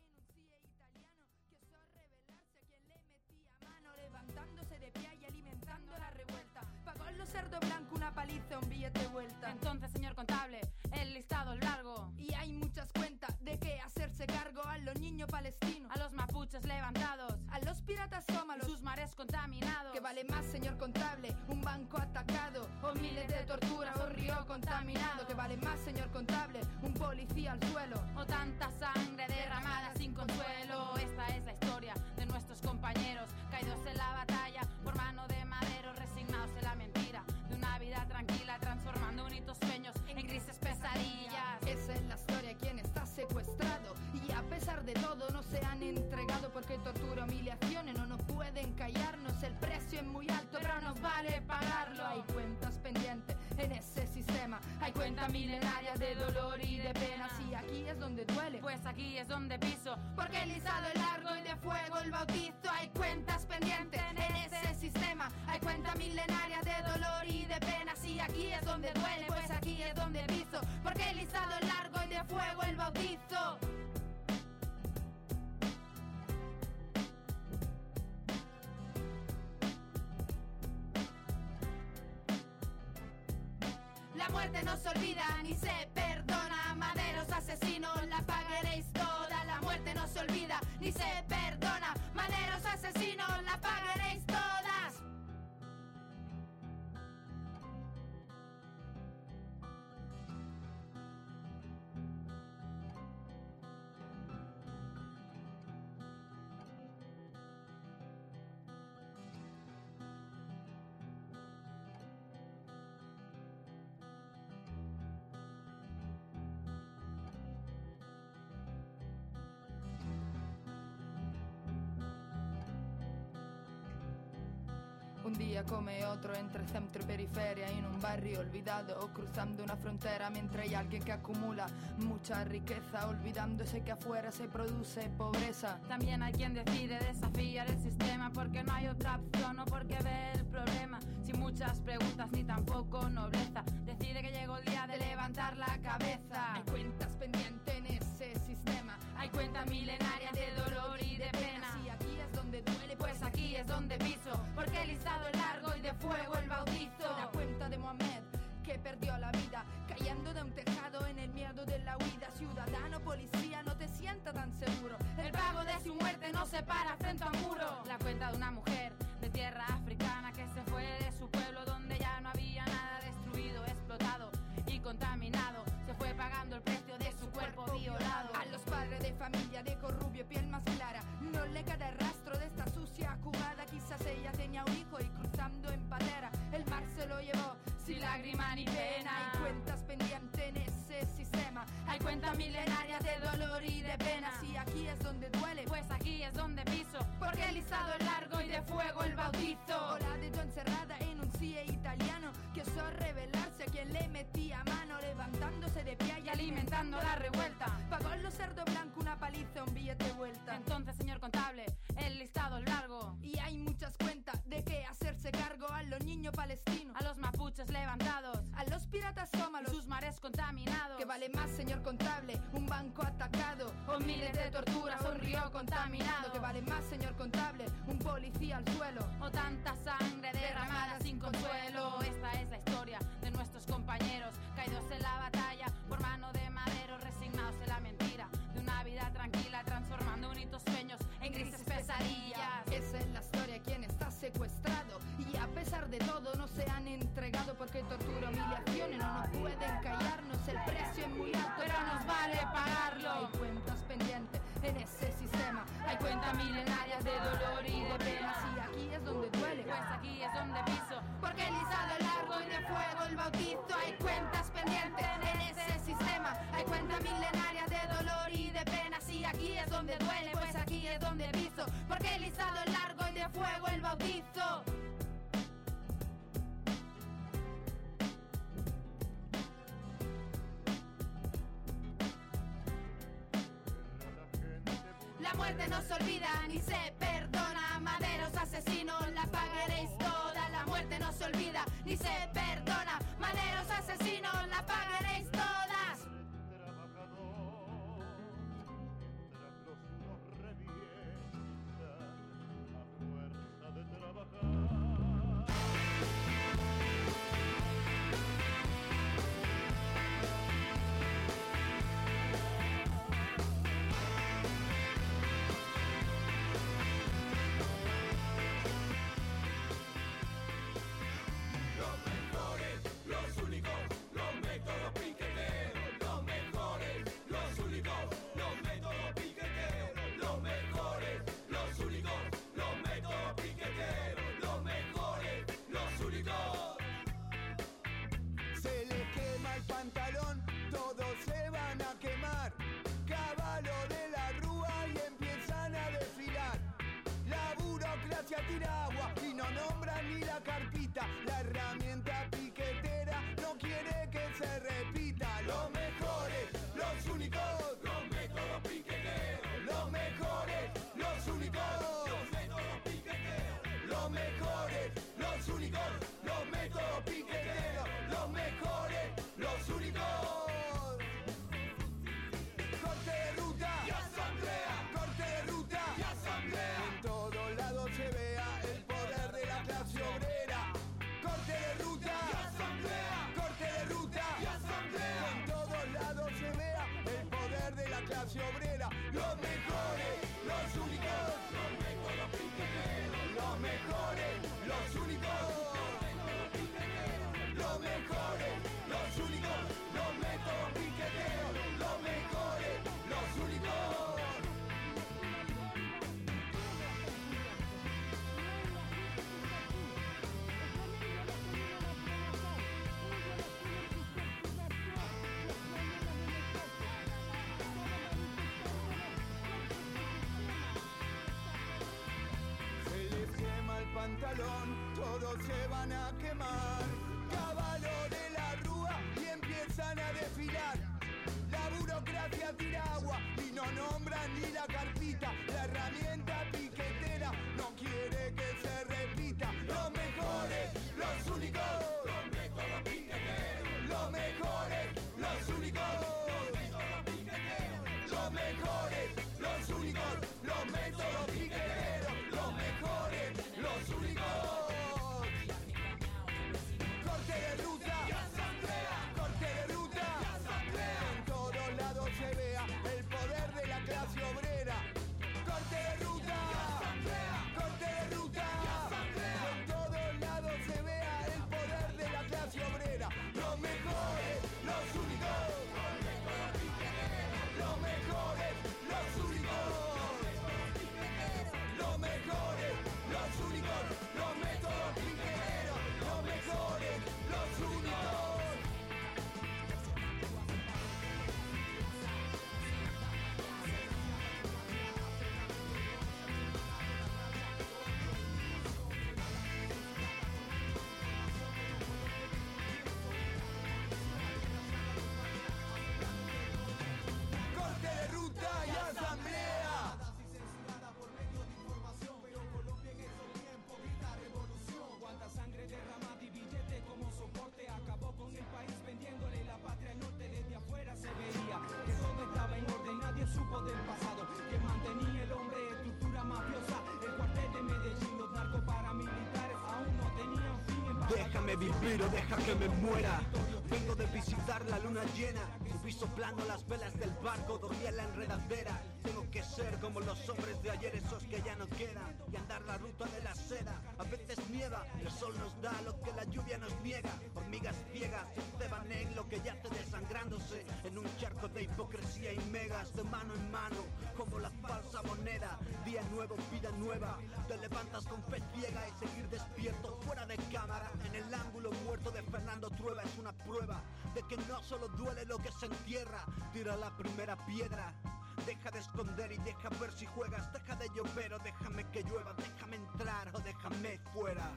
levantándose de pie y alimentando la revuelta. Pagó los cerdo blanco una paliza, un billete de vuelta. Entonces, señor contable, el listado es largo. Y hay muchas cuentas de qué hacerse cargo a los niños palestinos, a los mapuches levantados, a los piratas sómalos, mares contaminados. Que vale más, señor contable, un banco atacado, o miles de torturas, o río contaminado. Que vale más, señor contable, un policía al suelo, o tanta sangre derramada sin consuelo. Esta es la historia de nuestros compañeros caídos en la batalla por mano de madero, resignados en la mentira de una vida tranquila, transformando bonitos sueños en grises pesadillas. Esa es la historia de quien está secuestrado y a pesar de todo no se han entregado porque tortura, humillaciones pueden callarnos. El precio es muy alto, pero nos vale pagarlo. Hay cuentas pendientes en ese sistema, hay cuentas milenarias de dolor y de penas y aquí es donde duele. Pues aquí es donde piso, porque el listado es largo y de fuego el bautizo. Hay cuentas pendientes en ese sistema, hay cuentas milenarias de dolor y de penas y aquí es donde duele. Pues aquí es donde piso, porque el listado es largo y de fuego el bautizo. Muerte no se olvida ni se perdona. Maderos asesinos, la pagaréis toda. La muerte no se olvida ni se perdona. Maderos asesinos, la pagaréis día come otro entre centro y periferia en un barrio olvidado o cruzando una frontera mientras hay alguien que acumula mucha riqueza olvidándose que afuera se produce pobreza. También hay quien decide desafiar el sistema porque no hay otra opción o porque ve el problema sin muchas preguntas ni tampoco nobleza. Decide que llegó el día de levantar la cabeza. Hay cuentas pendientes en ese sistema, hay cuentas milenarias de dolor es donde piso, porque el listado es largo y de fuego el bautizo. La cuenta de Mohamed que perdió la vida cayendo de un tejado en el miedo de la huida. Ciudadano, policía, no te sienta tan seguro. El pago de su muerte no se para frente a un muro. La cuenta de una mujer de tierra cuentas milenarias de dolor y de pena. Y aquí es donde duele, pues aquí es donde piso, porque el listado es largo y de fuego el bautizo. Hola de yo encerrada en un CIE italiano que osó revelarse a quien le metía mano, levantándose de pie y alimentando la revuelta. Pagó los cerdo blanco, una paliza, un billete vuelta. Entonces, señor contable, el listado es largo. Y hay muchas cuentas de que hacerse cargo a los niños palestinos, A los mapuches levantados, a los piratas y sómalos. sus mares contaminados. Que vale más, señor contable, banco atacado O miles de torturas, un río contaminado. Que vale más, señor contable, un policía al suelo. O tanta sangre derramada sin consuelo. Esta es la historia de nuestros compañeros caídos en la batalla de todo no se han entregado porque tortura, humillaciones no nos pueden callarnos. El precio es muy alto, Pero nos vale pagarlo. Hay cuentas pendientes en ese sistema. Hay cuentas milenarias de dolor y de penas. Y aquí es donde duele. Pues aquí es donde piso. Porque el es largo y de fuego el bautizo. Hay cuentas pendientes en ese sistema. Hay cuentas milenarias de dolor y de penas. Y aquí es donde duele, pues aquí es donde piso. Porque el es largo y de fuego el bautizo. La muerte no se olvida ni se perdona. Maderos asesinos, la pagaréis toda. La muerte no se olvida ni se perdona. Maderos asesinos, la pagaréis todas. La burocracia tira agua y no nombran ni la carpita. La herramienta piquetera no quiere Soplando las velas del barco, dormí en la enredadera. Tengo que ser como los hombres de ayer, esos que ya no quedan. Y andar la ruta de la seda. A veces nieva, el sol nos da lo que la lluvia nos niega. Hormigas ciegas que no solo duele lo que se entierra. Tira la primera piedra. Deja de esconder y deja ver si juegas. Deja de llover o déjame que llueva. Déjame entrar o déjame fuera.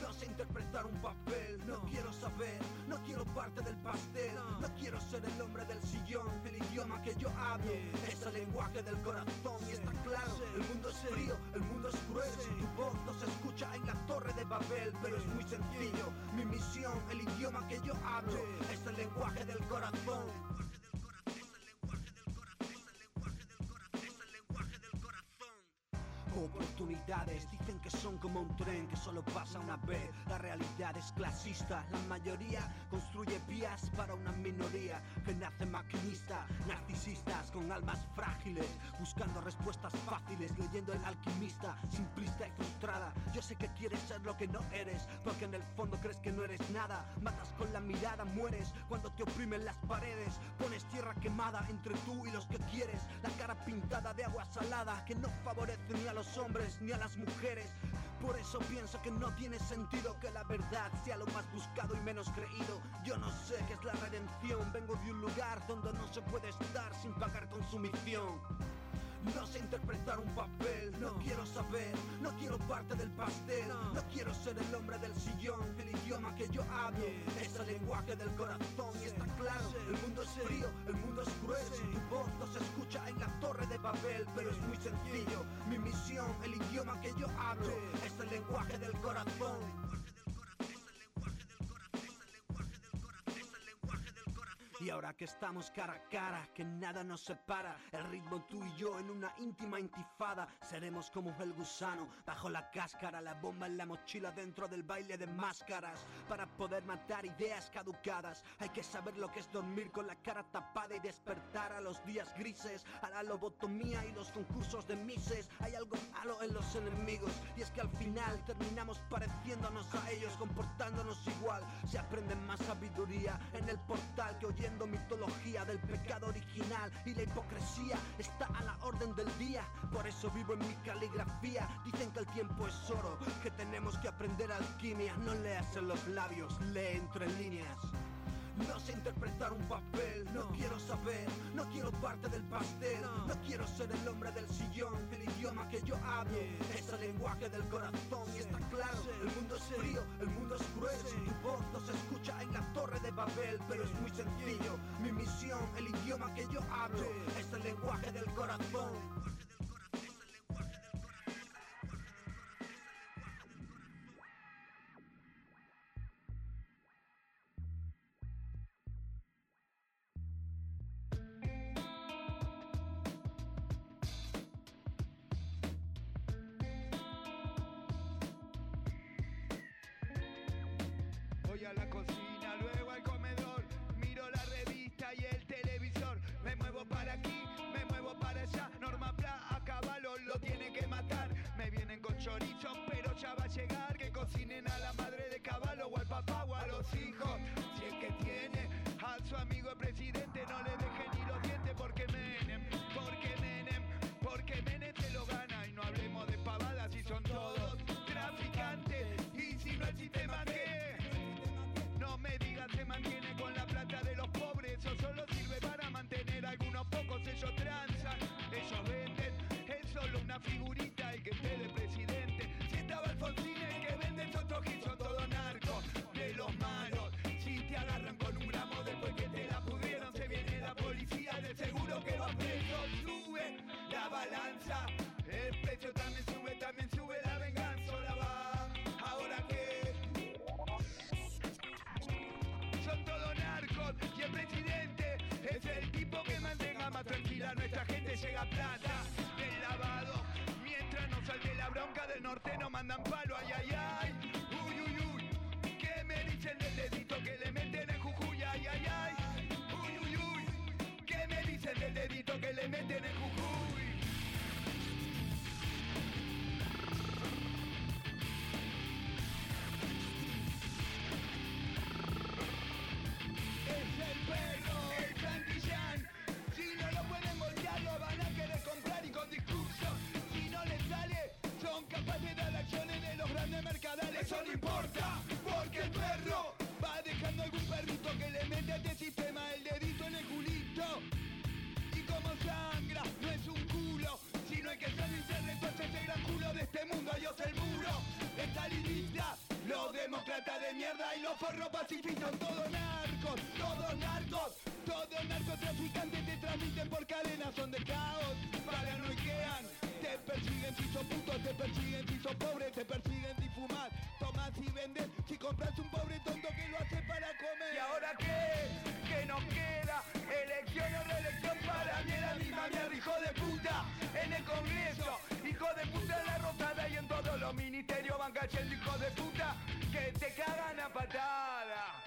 No sé interpretar un papel, no quiero saber, no quiero parte del pastel, no. quiero ser el hombre del sillón, el idioma que yo hablo. Es el lenguaje del corazón y está claro, el mundo es frío, el mundo es cruel, tu voz no se escucha en la torre de Babel, pero es muy sencillo, mi misión, el idioma que yo hablo es el lenguaje del corazón. Oportunidades como un tren que solo pasa una vez. La realidad es clasista, la mayoría construye vías para una minoría que nace maquinista. Narcisistas con almas frágiles, buscando respuestas fáciles, leyendo el alquimista, simplista y frustrada. Yo sé que quieres ser lo que no eres, porque en el fondo crees que no eres nada. Matas con la mirada, mueres cuando te oprimen las paredes. Pones tierra quemada entre tú y los que quieres. La cara pintada de agua salada que no favorece ni a los hombres ni a las mujeres. Por eso pienso que no tiene sentido que la verdad sea lo más buscado y menos creído. Yo no sé qué es la redención, vengo de un lugar donde no se puede estar sin pagar consumición. No sé interpretar un papel, no quiero saber, no quiero parte del pastel, no. quiero ser el hombre del sillón, el idioma que yo hablo. Es el lenguaje del corazón y está claro, el mundo es frío, el mundo es cruel, tu voz no se escucha en la torre de Babel, pero es muy sencillo, mi misión, el idioma que yo hablo es el lenguaje del corazón. Ahora que estamos cara a cara, que nada nos separa, el ritmo tú y yo en una íntima intifada, seremos como el gusano, bajo la cáscara, la bomba en la mochila dentro del baile de máscaras. Para poder matar ideas caducadas, hay que saber lo que es dormir con la cara tapada y despertar a los días grises, a la lobotomía y los concursos de mises. Hay algo malo en los enemigos, y es que al final terminamos pareciéndonos a ellos, comportándonos igual. Se aprende más sabiduría en el portal que oyendo mitología del pecado original y la hipocresía está a la orden del día. Por eso vivo en mi caligrafía. Dicen que el tiempo es oro, que tenemos que aprender alquimia. No leas en los labios, lee entre líneas. No sé interpretar un papel, no quiero saber, no quiero parte del pastel, no. quiero ser el hombre del sillón, el idioma que yo hablo es el lenguaje del corazón y está claro, el mundo es frío, el mundo es cruel, tu voz no se escucha en la torre de Babel, pero es muy sencillo, mi misión, el idioma que yo hablo es el lenguaje del corazón. Su amigo el presidente, no le deje ni los dientes porque Menem, porque Menem, porque Menem se lo gana. Y no hablemos de pavadas si son todos traficantes. Y si no el sistema que no me digas se mantiene con la plata de los pobres, eso solo sirve para mantener algunos pocos, ellos transan, ellos venden, es solo una figurita el que esté la balanza, el precio también sube, también sube la venganza, la va, ahora que son todos narcos y el presidente es el tipo que mantenga más tranquila nuestra gente llega plata del lavado. Mientras no salte la bronca del norte no mandan palo. Ay importa, porque el perro va dejando algún perrito que le mete a este sistema el dedito en el culito. Y como sangra, no es un culo, sino hay que salirse de entonces ese gran culo de este mundo, adiós el muro, estalinista, los demócratas de mierda y los forros pacifistas, todos narcos, todos narcos todos narcotraficantes te transmiten por cadenas, son de caos, paranoiquean, te persiguen si sos puto, te persiguen si sos pobre, te persiguen si tomas y vendes, si compras un pobre tonto que lo hace para comer. ¿Y ahora qué? ¿Qué nos queda? Elección o reelección para mí la misma mierda, hijo de puta, en el Congreso, hijo de puta en la rotada y en todos los ministerios van cayendo hijo de puta que te cagan a patada.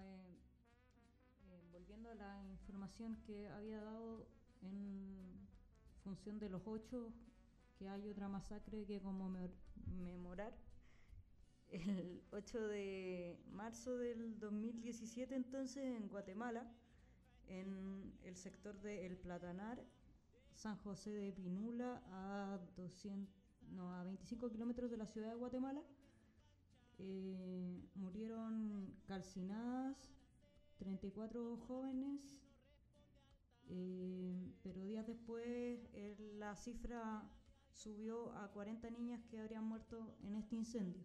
Eh, eh, volviendo a la información que había dado en función de los ocho, que hay otra masacre que conmemorar. El 8 de marzo del 2017, entonces, en Guatemala, en el sector de El Platanar, San José de Pinula, a, 200, no, a 25 kilómetros de la ciudad de Guatemala, eh, murieron calcinadas 34 jóvenes, eh, pero días después la cifra subió a 40 niñas que habrían muerto en este incendio.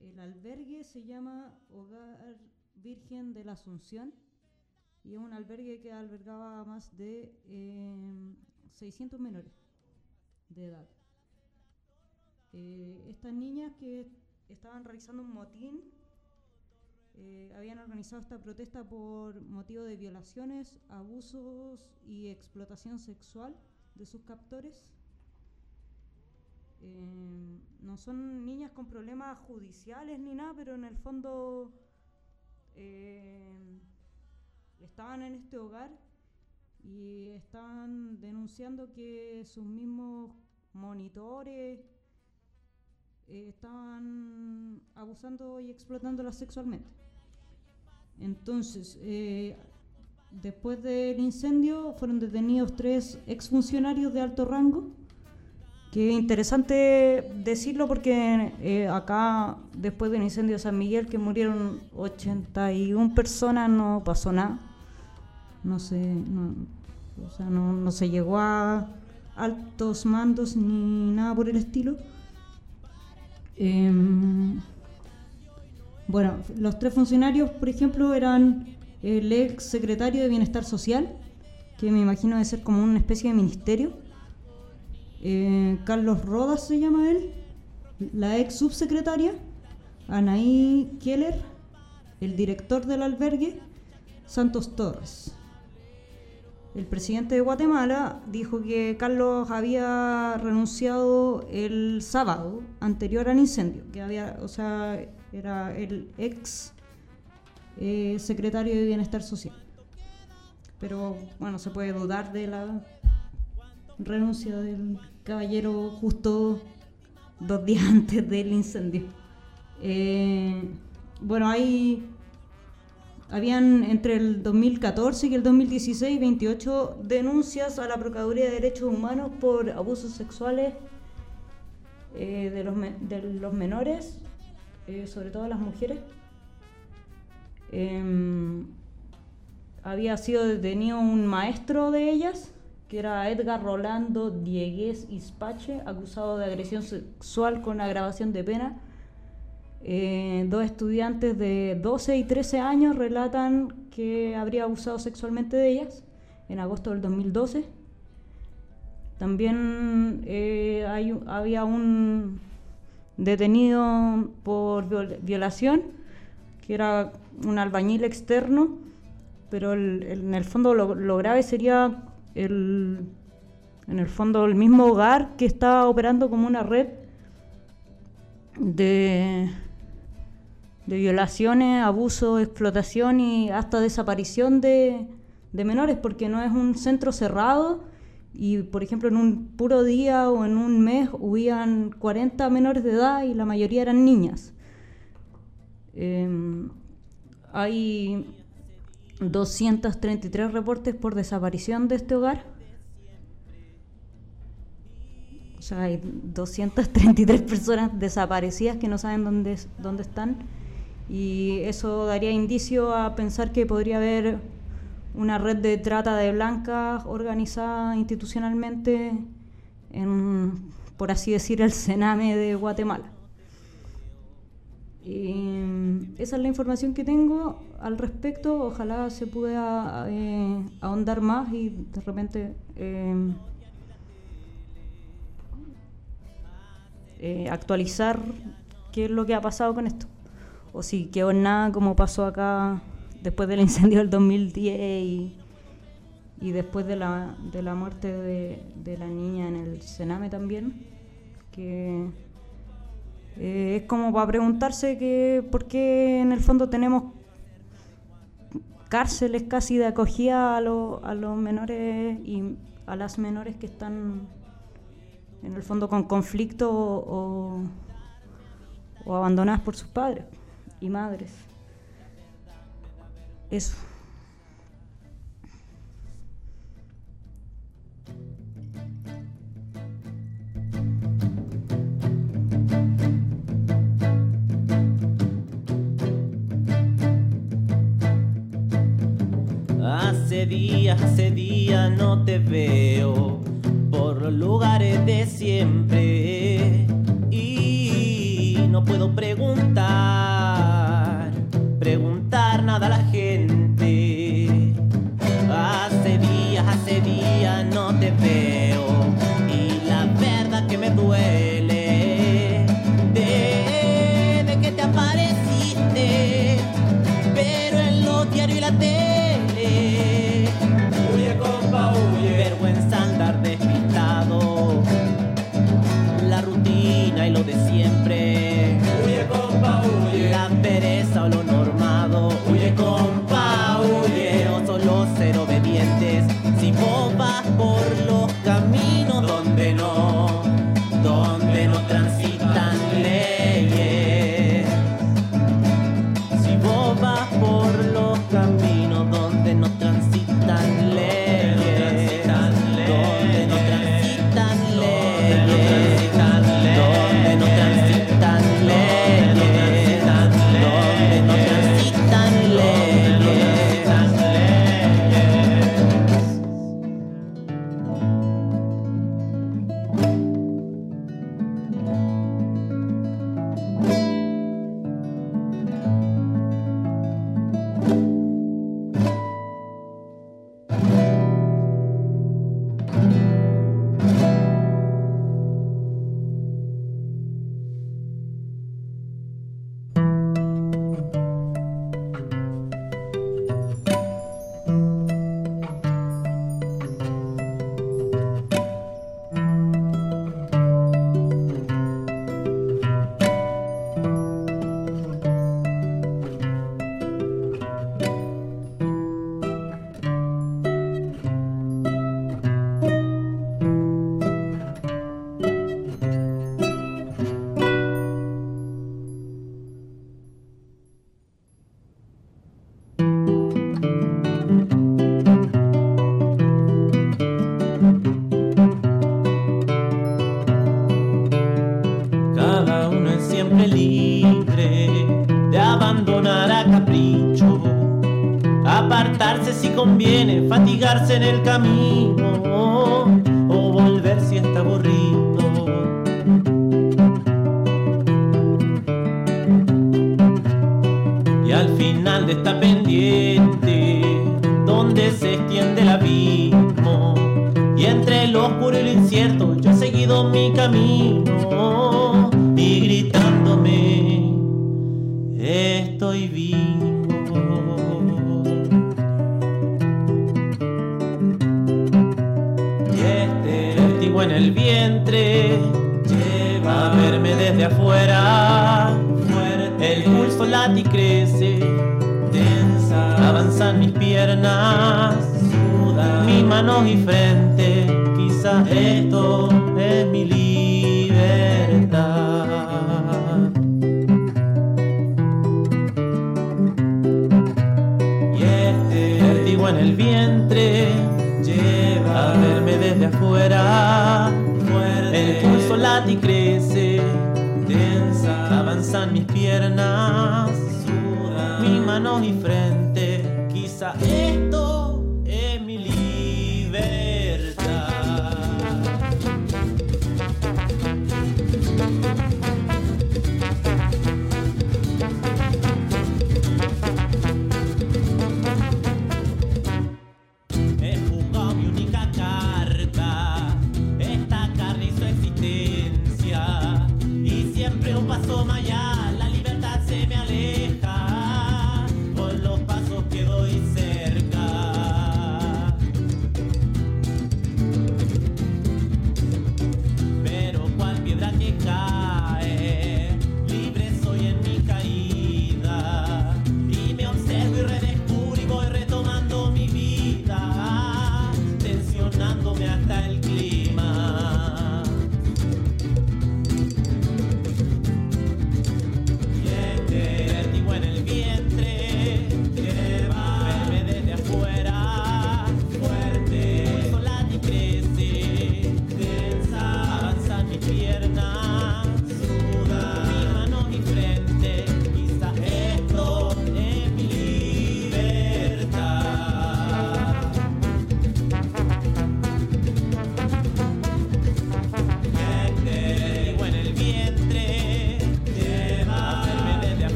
El albergue se llama Hogar Virgen de la Asunción y es un albergue que albergaba a más de eh, 600 menores de edad. Eh, estas niñas que estaban realizando un motín eh, habían organizado esta protesta por motivo de violaciones, abusos y explotación sexual de sus captores. Eh, no son niñas con problemas judiciales ni nada, pero en el fondo eh, estaban en este hogar y estaban denunciando que sus mismos monitores eh, estaban abusando y explotándolas sexualmente. Entonces, eh, después del incendio fueron detenidos tres exfuncionarios de alto rango, que es interesante decirlo porque eh, acá, después del incendio de San Miguel, que murieron 81 personas, no pasó nada. No se, o sea, no se llegó a altos mandos ni nada por el estilo. Em, bueno, los tres funcionarios, por ejemplo, eran el ex secretario de Bienestar Social, que me imagino de ser como una especie de ministerio. Eh, Carlos Rodas se llama él, la ex subsecretaria, Anaí Keller, el director del albergue, Santos Torres. El presidente de Guatemala dijo que Carlos había renunciado el sábado anterior al incendio, que había, o sea, era el ex eh, secretario de Bienestar Social. Pero bueno, se puede dudar de la renuncia del caballero justo dos días [laughs] antes del incendio. Eh, bueno, hay habían entre el 2014 y el 2016 28 denuncias a la Procuraduría de Derechos Humanos por abusos sexuales eh, de, los de los menores, eh, sobre todo las mujeres. Em, había sido detenido un maestro de ellas, que era Edgar Rolando Diegues Ispache, acusado de agresión sexual con agravación de pena. Eh, dos estudiantes de 12 y 13 años relatan que habría abusado sexualmente de ellas en agosto del 2012. También eh, hay, había un detenido por viol- violación, que era un albañil externo, pero en el fondo lo, lo grave sería el, en el fondo el mismo hogar que estaba operando como una red de, de violaciones, abuso, explotación y hasta desaparición de, menores, porque no es un centro cerrado y, por ejemplo, en un puro día o en un mes hubían 40 menores de edad y la mayoría eran niñas. Em, hay 233 reportes por desaparición de este hogar. O sea, hay 233 [laughs] personas desaparecidas que no saben dónde, dónde están. Y eso daría indicio a pensar que podría haber una red de trata de blancas organizada institucionalmente en, por así decir, el Sename de Guatemala. Y esa es la información que tengo al respecto. Ojalá se pueda eh, ahondar más y de repente eh, eh, actualizar qué es lo que ha pasado con esto. O si quedó en nada como pasó acá después del incendio del 2010 y, y después de la, de la muerte de, de la niña en el Sename también, que eh, es como para preguntarse que por qué en el fondo tenemos cárceles casi de acogida a, lo- a los menores y a las menores que están en el fondo con conflicto o, o abandonadas por sus padres y madres. Eso. Hace días, hace días no te veo por los lugares de siempre y no puedo preguntar, preguntar nada a la gente. Hace días, hace días no te veo y la verdad que me duele de, de que te apareciste, pero en los diarios y la tele.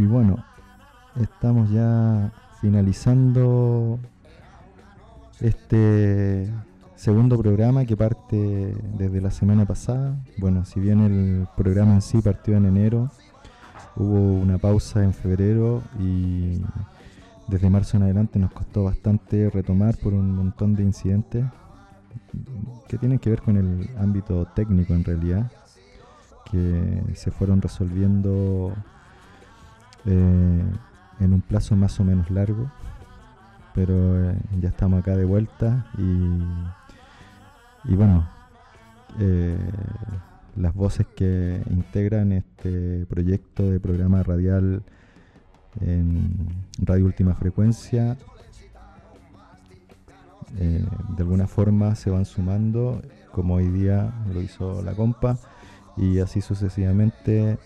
Y bueno, estamos ya finalizando este segundo programa que parte desde la semana pasada. Bueno, si bien el programa en sí partió en enero, hubo una pausa en febrero y desde marzo en adelante nos costó bastante retomar por un montón de incidentes que tienen que ver con el ámbito técnico en realidad, que se fueron resolviendo eh, en un plazo más o menos largo, pero eh, ya estamos acá de vuelta y, y bueno, eh, las voces que integran este proyecto de programa radial en Radio Última Frecuencia de alguna forma se van sumando, como hoy día lo hizo la compa, y así sucesivamente.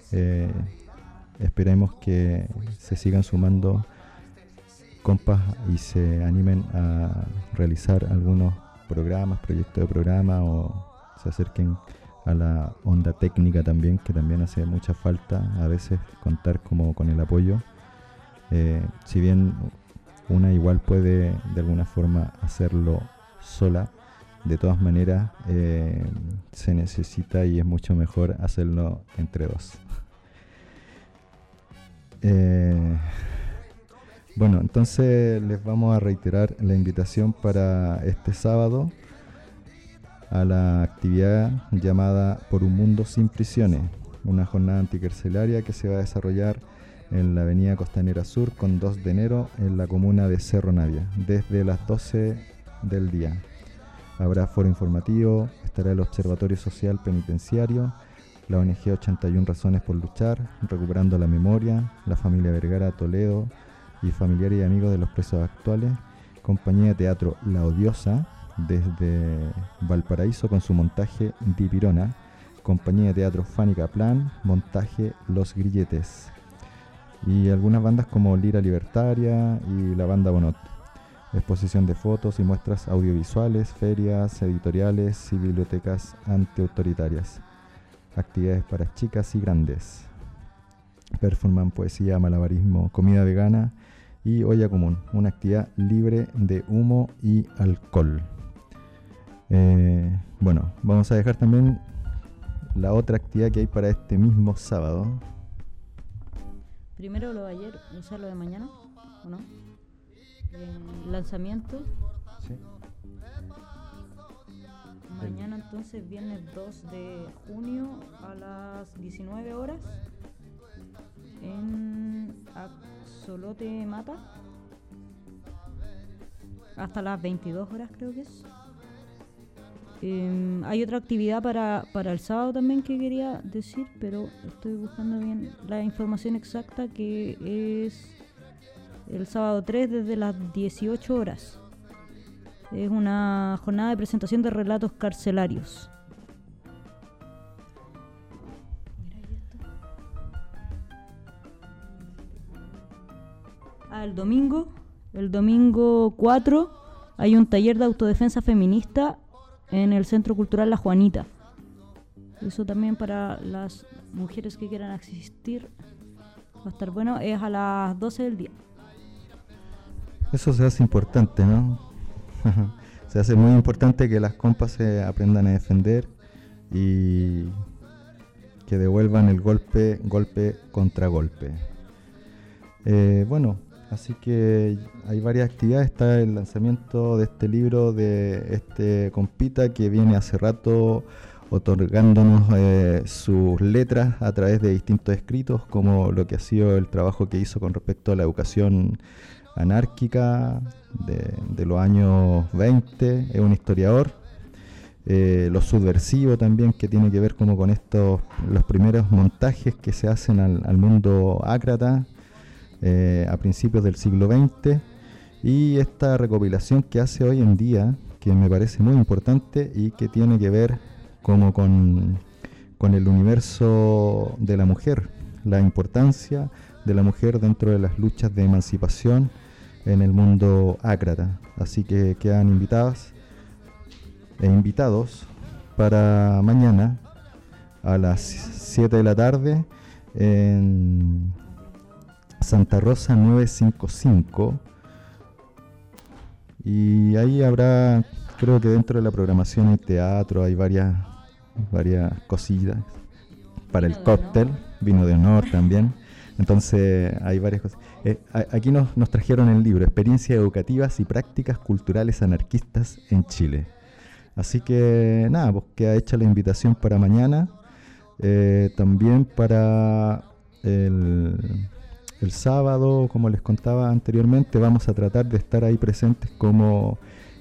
Esperemos que se sigan sumando compas y se animen a realizar algunos programas, proyectos de programa o se acerquen a la onda técnica también, que también hace mucha falta a veces contar como con el apoyo. Eh, si bien una igual puede de alguna forma hacerlo sola, de todas maneras eh, se necesita y es mucho mejor hacerlo entre dos. Eh, bueno, entonces les vamos a reiterar la invitación para este sábado a la actividad llamada Por un Mundo Sin Prisiones, una jornada anticarcelaria que se va a desarrollar en la avenida Costanera Sur con 2 de enero en la comuna de Cerro Navia, desde las 12 del día. Habrá foro informativo, estará el Observatorio Social Penitenciario, la ONG 81 Razones por Luchar, Recuperando la Memoria, la familia Vergara Toledo y familiares y amigos de los presos actuales, compañía de teatro La Odiosa, desde Valparaíso con su montaje Dipirona, compañía de teatro Fánica Plan, montaje Los Grilletes, y algunas bandas como Lira Libertaria y la banda Bonot. Exposición de fotos y muestras audiovisuales, ferias, editoriales y bibliotecas antiautoritarias. Actividades para chicas y grandes. Performance, poesía, malabarismo, comida vegana y olla común. Una actividad libre de humo y alcohol. Eh, bueno, vamos a dejar también la otra actividad que hay para este mismo sábado. Primero lo de ayer, o sea, lo de mañana, ¿o no? Eh, lanzamiento. Sí. Mañana entonces viernes 2 de junio a las 19 horas en Axolote Mata. Hasta las 22 horas creo que es. Eh, hay otra actividad para, para el sábado también que quería decir, pero estoy buscando bien la información exacta que es el sábado 3 desde las 18 horas. Es una jornada de presentación de relatos carcelarios. Ah, el domingo, el domingo 4, hay un taller de autodefensa feminista en el Centro Cultural La Juanita. Eso también para las mujeres que quieran asistir va a estar bueno. Es a las 12 del día. Eso se hace importante, ¿no? Se hace muy importante que las compas se aprendan a defender y que devuelvan el golpe, golpe contra golpe. Eh, bueno, así que hay varias actividades. Está el lanzamiento de este libro de este compita que viene hace rato otorgándonos eh, sus letras a través de distintos escritos, como lo que ha sido el trabajo que hizo con respecto a la educación anárquica de, los años 20, es un historiador. Eh, lo subversivo también, que tiene que ver como con estos, los primeros montajes que se hacen al, al mundo ácrata eh, a principios del siglo XX. Y esta recopilación que hace hoy en día, que me parece muy importante y que tiene que ver como con, con el universo de la mujer, la importancia de la mujer dentro de las luchas de emancipación en el mundo ácrata. Así que quedan invitadas e invitados para mañana a las 7 de la tarde en Santa Rosa 955. Y ahí habrá, creo que dentro de la programación hay teatro, hay varias, varias cosillas. Para el cóctel, vino de honor también. Entonces hay varias cosas. Eh, aquí nos, nos trajeron el libro, Experiencias Educativas y Prácticas Culturales Anarquistas en Chile. Así que nada, pues queda hecha la invitación para mañana. Eh, también para el, el sábado, como les contaba anteriormente, vamos a tratar de estar ahí presentes como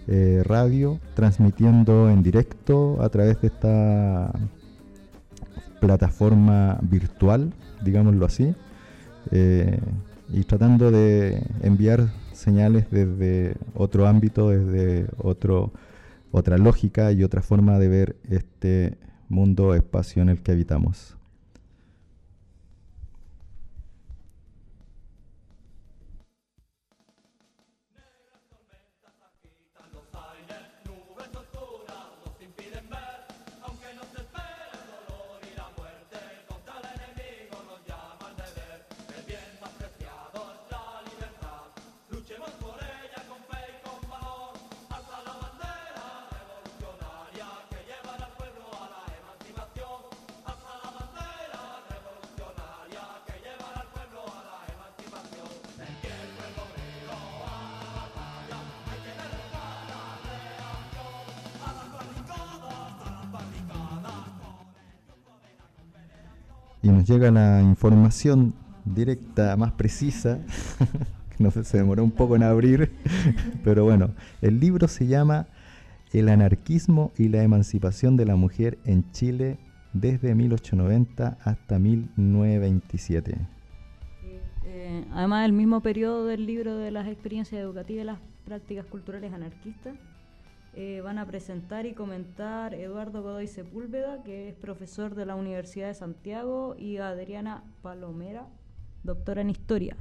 eh, radio, transmitiendo en directo a través de esta plataforma virtual, digámoslo así, eh, y tratando de enviar señales desde otro ámbito, desde otro, otra lógica y otra forma de ver este mundo, espacio en el que habitamos. Llega la información directa, más precisa, [laughs] no sé, se demoró un poco en abrir, [laughs] pero bueno, el libro se llama El anarquismo y la emancipación de la mujer en Chile desde 1890 hasta 1927. Eh, además, el mismo periodo del libro de las experiencias educativas y las prácticas culturales anarquistas, eh, van a presentar y comentar Eduardo Godoy Sepúlveda, que es profesor de la Universidad de Santiago, y Adriana Palomera, doctora en Historia.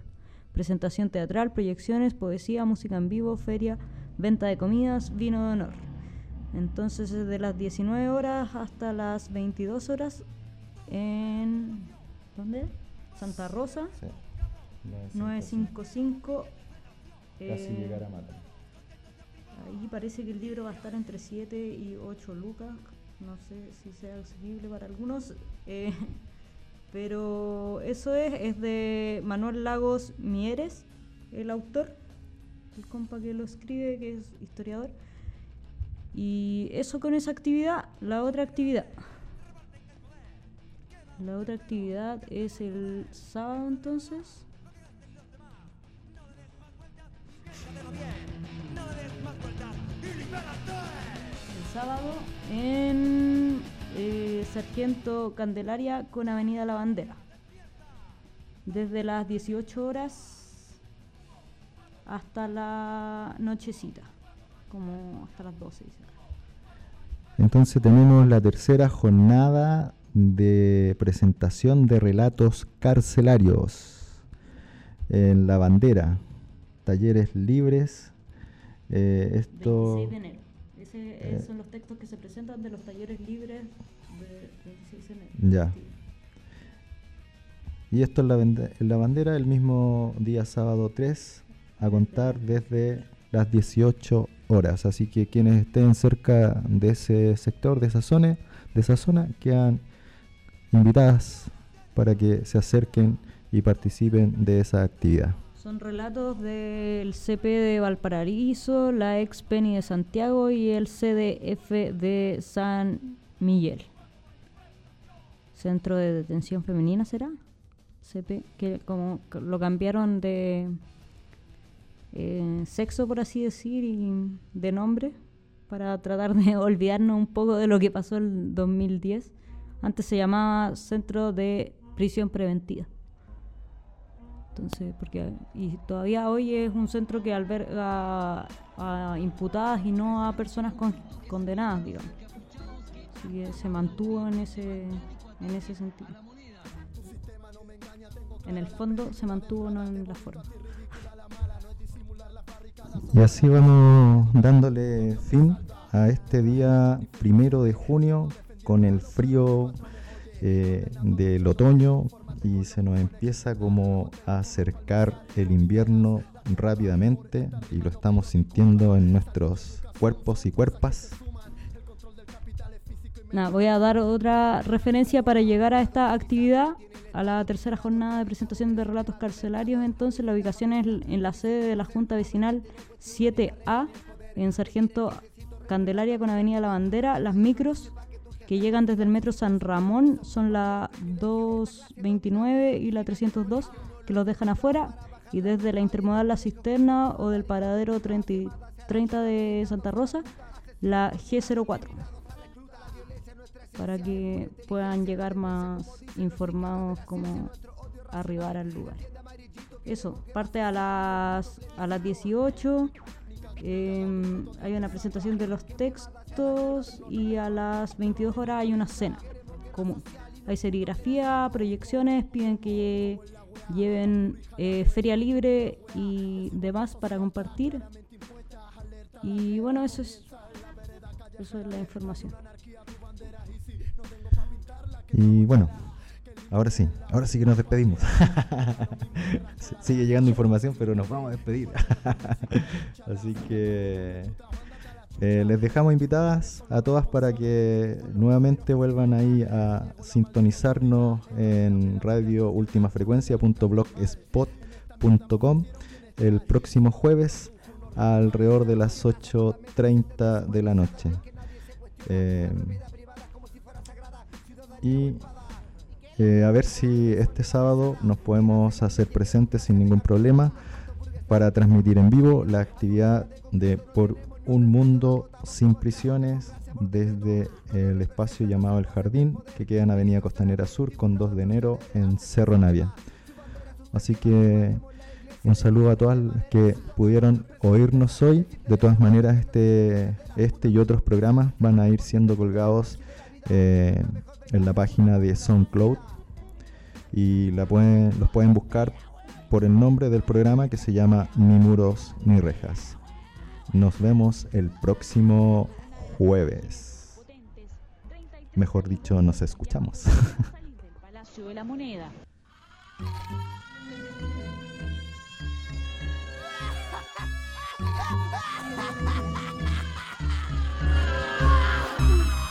Presentación teatral, proyecciones, poesía, música en vivo, feria, venta de comidas, vino de honor. Entonces, desde las 19 horas hasta las 22 horas en... ¿Dónde? Santa Rosa. 955. Casi eh, llegar a Mata. Ahí parece que el libro va a estar entre 7 y 8 lucas. No sé si sea accesible para algunos. eh, [laughs] pero eso es, es de Manuel Lagos Mieres, el autor, el compa que lo escribe, que es historiador. Y eso con esa actividad, la otra actividad. La otra actividad es el sábado entonces. El sábado en eh, Sargento Candelaria con Avenida La Bandera. Desde las 18 horas hasta la nochecita, como hasta las 12. dice. Entonces tenemos la tercera jornada de presentación de relatos carcelarios en la bandera, talleres libres. eh, esto 26 de enero. Ese, eh, son los textos que se presentan de los talleres libres de 26 de enero. Ya. Y esto en la, en la bandera el mismo día sábado 3 a contar desde las 18 horas. Así que quienes estén cerca de ese sector, de esa zona, de esa zona, quedan invitadas para que se acerquen y participen de esa actividad. Son relatos del CP de Valparaíso, la ex Penny de Santiago y el CDF de San Miguel. Centro de Detención Femenina será. CP, que como lo cambiaron de eh, sexo, por así decir, y de nombre, para tratar de [laughs] olvidarnos un poco de lo que pasó el 2010. Antes se llamaba Centro de Prisión Preventiva. Entonces, porque y todavía hoy es un centro que alberga a imputadas y no a personas con- condenadas, digamos. Así que se mantuvo en ese, en ese sentido. En el fondo se mantuvo, no en la forma. Y así vamos dándole fin a este día primero de junio con el frío eh, del otoño y se nos empieza como a acercar el invierno rápidamente y lo estamos sintiendo en nuestros cuerpos y cuerpas. Nada, voy a dar otra referencia para llegar a esta actividad, a la tercera jornada de presentación de relatos carcelarios. Entonces, la ubicación es en la sede de la Junta Vecinal 7A, en Sargento Candelaria con Avenida La Bandera. Las micros que llegan desde el metro San Ramón son la 229 y la 302, que los dejan afuera. Y desde la intermodal La Cisterna o del paradero 30, y- 30 de Santa Rosa, la G04 para que puedan llegar más informados cómo arribar al lugar. Eso, parte a las, a las 18. em, hay una presentación de los textos y a las 22 horas hay una cena común. Hay serigrafía, proyecciones, piden que lleven eh, feria libre y demás para compartir. Y bueno, eso es, eso es la información. Y bueno, ahora sí, ahora sí que nos despedimos. [laughs] Sigue llegando información, pero nos vamos a despedir. [laughs] Así que eh, les dejamos invitadas a todas para que nuevamente vuelvan ahí a sintonizarnos en radio ultimafrecuencia.blogspot.com el próximo jueves alrededor de las 8.30 de la noche. Eh, y eh, a ver si este sábado nos podemos hacer presentes sin ningún problema para transmitir en vivo la actividad de Por un Mundo Sin Prisiones desde el espacio llamado El Jardín, que queda en Avenida Costanera Sur con 2 de enero en Cerro Navia. Así que un saludo a todas las que pudieron oírnos hoy. De todas maneras, este, este y otros programas van a ir siendo colgados eh, en la página de SoundCloud y la pueden, los pueden buscar por el nombre del programa que se llama Ni muros ni rejas. Nos vemos el próximo jueves. Mejor dicho, nos escuchamos. Palacio de la Moneda.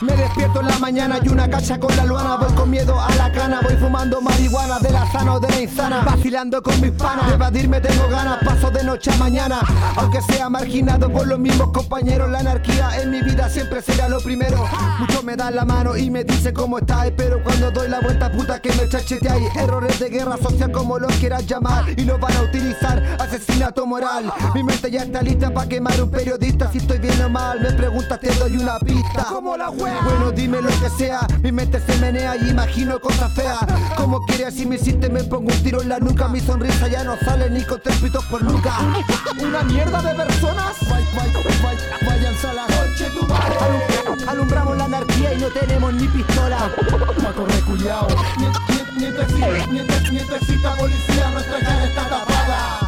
Me despierto en la mañana y una cacha con la luana Voy con miedo a la cana, voy fumando marihuana De la sana o de la insana, vacilando con mis panas. De evadirme tengo ganas, paso de noche a mañana. Aunque sea marginado por los mismos compañeros La anarquía en mi vida siempre será lo primero. Muchos me dan la mano y me dicen cómo estáis Pero cuando doy la vuelta puta que me chacheteáis. Errores de guerra social como los quieras llamar. Y los van a utilizar, asesinato moral. Mi mente ya está lista para quemar un periodista. Si estoy bien o mal, me preguntas te doy una pista. Como la Bueno dime lo que sea, mi mente se menea y imagino cosas feas. Como quieres si me hiciste me pongo un tiro en la nuca. Mi sonrisa ya no sale ni con tres pitos por nuca. Una mierda de personas Vay- vay- vay- Váyanse a la noche tu madre. Alumbramos la anarquía y no tenemos ni pistola. Paco reculiao Mientras exista policía. Nuestra cara está tapada.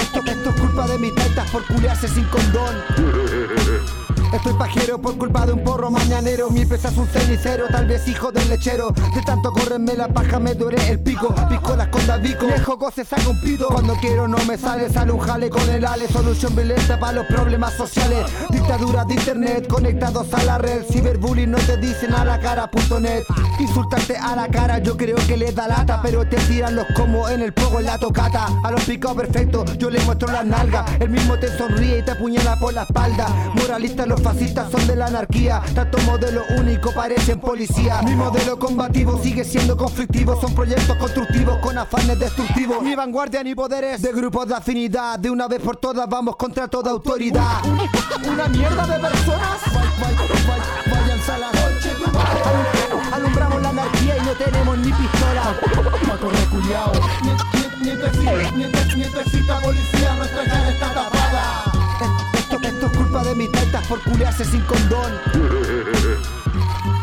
Esto, esto es culpa de mis tetas por culiarse sin condón [laughs] Estoy pajero por culpa de un porro mañanero. Mi pesa es un cenicero, tal vez hijo del lechero. De tanto correrme la paja me duele el pico. Piscolas con Davico, viejo goce saca un pito Cuando quiero no me sale, sale un jale con el ale. Solución violenta para los problemas sociales. Dictadura de internet, conectados a la red. Ciberbullying no te dicen a la cara.net Insultarte a la cara yo creo que les da lata. Pero te tiran los como en el pogo en la tocata. A los picados perfectos yo les muestro las nalgas El mismo te sonríe y te apuñala por la espalda. Moralistas los fascistas son de la anarquía. Tanto modelo único parecen policía. Mi modelo combativo sigue siendo conflictivo. Son proyectos constructivos con afanes destructivos. Ni vanguardia ni poderes de grupos de afinidad. De una vez por todas vamos contra toda autoridad. Una mierda de personas. Váyanse a la Alumbramos la anarquía y no tenemos ni pistola. Paco reculiao. Mientras exista- mientras- mientras exista policía nuestra cara está tapada de mis tetas por culiarse sin condón. [laughs]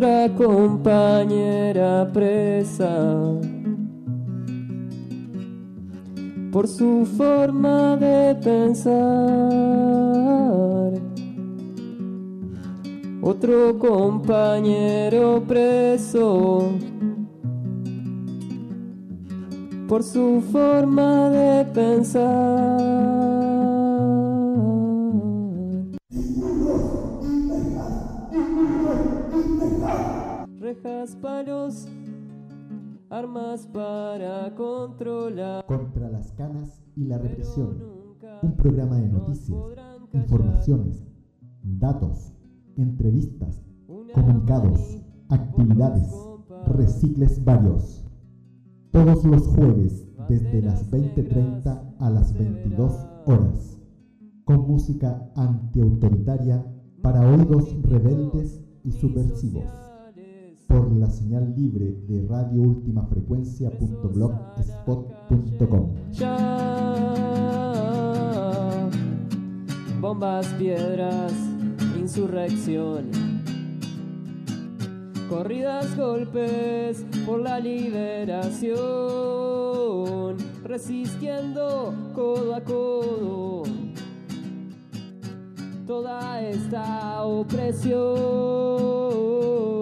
otra compañera presa por su forma de pensar. Otro compañero preso por su forma de pensar. Palos, armas para controlar. Contra las canas y la represión. Un programa de noticias, informaciones, datos, entrevistas, comunicados, actividades, recicles varios. Todos los jueves desde las 20.30 a las 22 horas. Con música antiautoritaria para oídos rebeldes y subversivos. Por la señal libre de radioultimafrecuencia.blogspot.com. Ya. Bombas, piedras, insurrección. Corridas, golpes por la liberación. Resistiendo codo a codo toda esta opresión.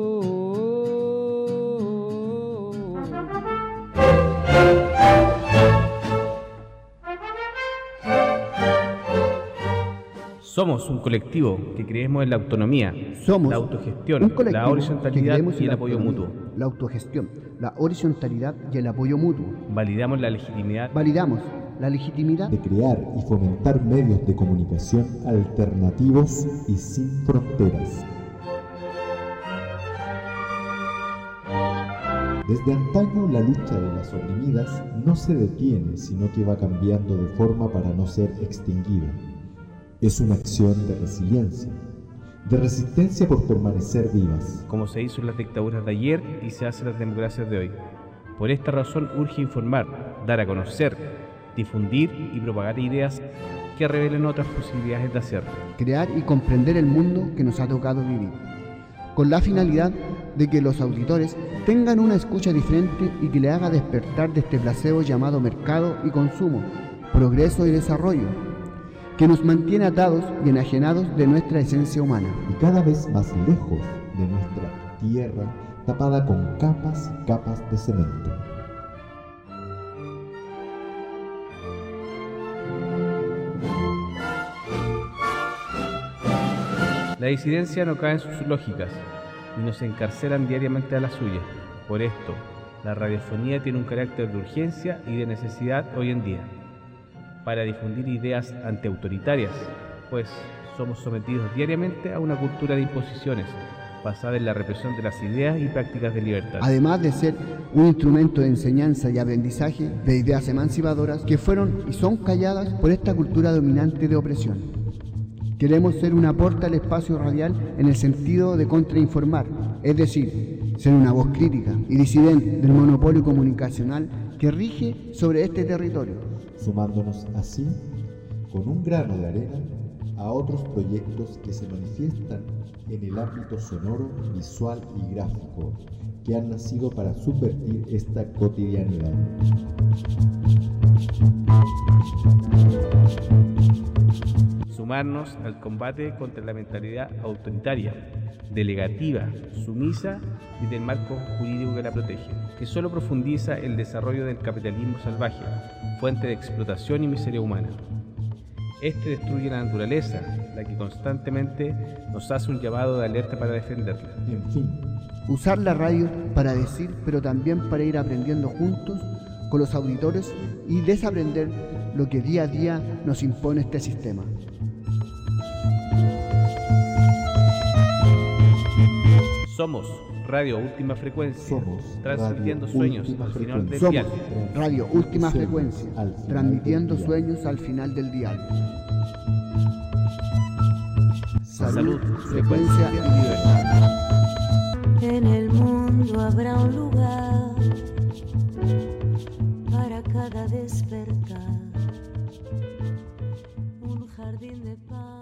Somos un colectivo que creemos en la autonomía, Somos la autogestión, un colectivo la horizontalidad que y el apoyo mutuo. La autogestión, la horizontalidad y el apoyo mutuo. Validamos la legitimidad. Validamos la legitimidad de crear y fomentar medios de comunicación alternativos y sin fronteras. Desde antaño la lucha de las oprimidas no se detiene, sino que va cambiando de forma para no ser extinguida. Es una acción de resiliencia, de resistencia por permanecer vivas. Como se hizo en las dictaduras de ayer y se hace en las democracias de hoy. Por esta razón urge informar, dar a conocer, difundir y propagar ideas que revelen otras posibilidades de hacerlo. Crear y comprender el mundo que nos ha tocado vivir, con la finalidad de que los auditores tengan una escucha diferente y que le haga despertar de este placebo llamado mercado y consumo, progreso y desarrollo, que nos mantiene atados y enajenados de nuestra esencia humana. Y cada vez más lejos de nuestra tierra tapada con capas y capas de cemento. La disidencia no cae en sus lógicas y nos encarcelan diariamente a la suya. Por esto, la radiofonía tiene un carácter de urgencia y de necesidad hoy en día para difundir ideas antiautoritarias, pues somos sometidos diariamente a una cultura de imposiciones basada en la represión de las ideas y prácticas de libertad. Además de ser un instrumento de enseñanza y aprendizaje de ideas emancipadoras que fueron y son calladas por esta cultura dominante de opresión. Queremos ser un aporte al espacio radial en el sentido de contrainformar, es decir, ser una voz crítica y disidente del monopolio comunicacional que rige sobre este territorio. Sumándonos así, con un grano de arena, a otros proyectos que se manifiestan en el ámbito sonoro, visual y gráfico, que han nacido para subvertir esta cotidianidad. Sumarnos al combate contra la mentalidad autoritaria, delegativa, sumisa y del marco jurídico que la protege, que solo profundiza el desarrollo del capitalismo salvaje, fuente de explotación y miseria humana. Este destruye la naturaleza, la que constantemente nos hace un llamado de alerta para defenderla. En fin, Usar la radio para decir, pero también para ir aprendiendo juntos con los auditores y desaprender lo que día a día nos impone este sistema. Somos Radio Última Frecuencia, Somos transmitiendo Radio sueños al final del Somos dial. Radio Última Sueños Frecuencia, transmitiendo sueños al final del dial. Salud, frecuencia y libertad en el mundo habrá un lugar para cada despertar, un jardín de paz.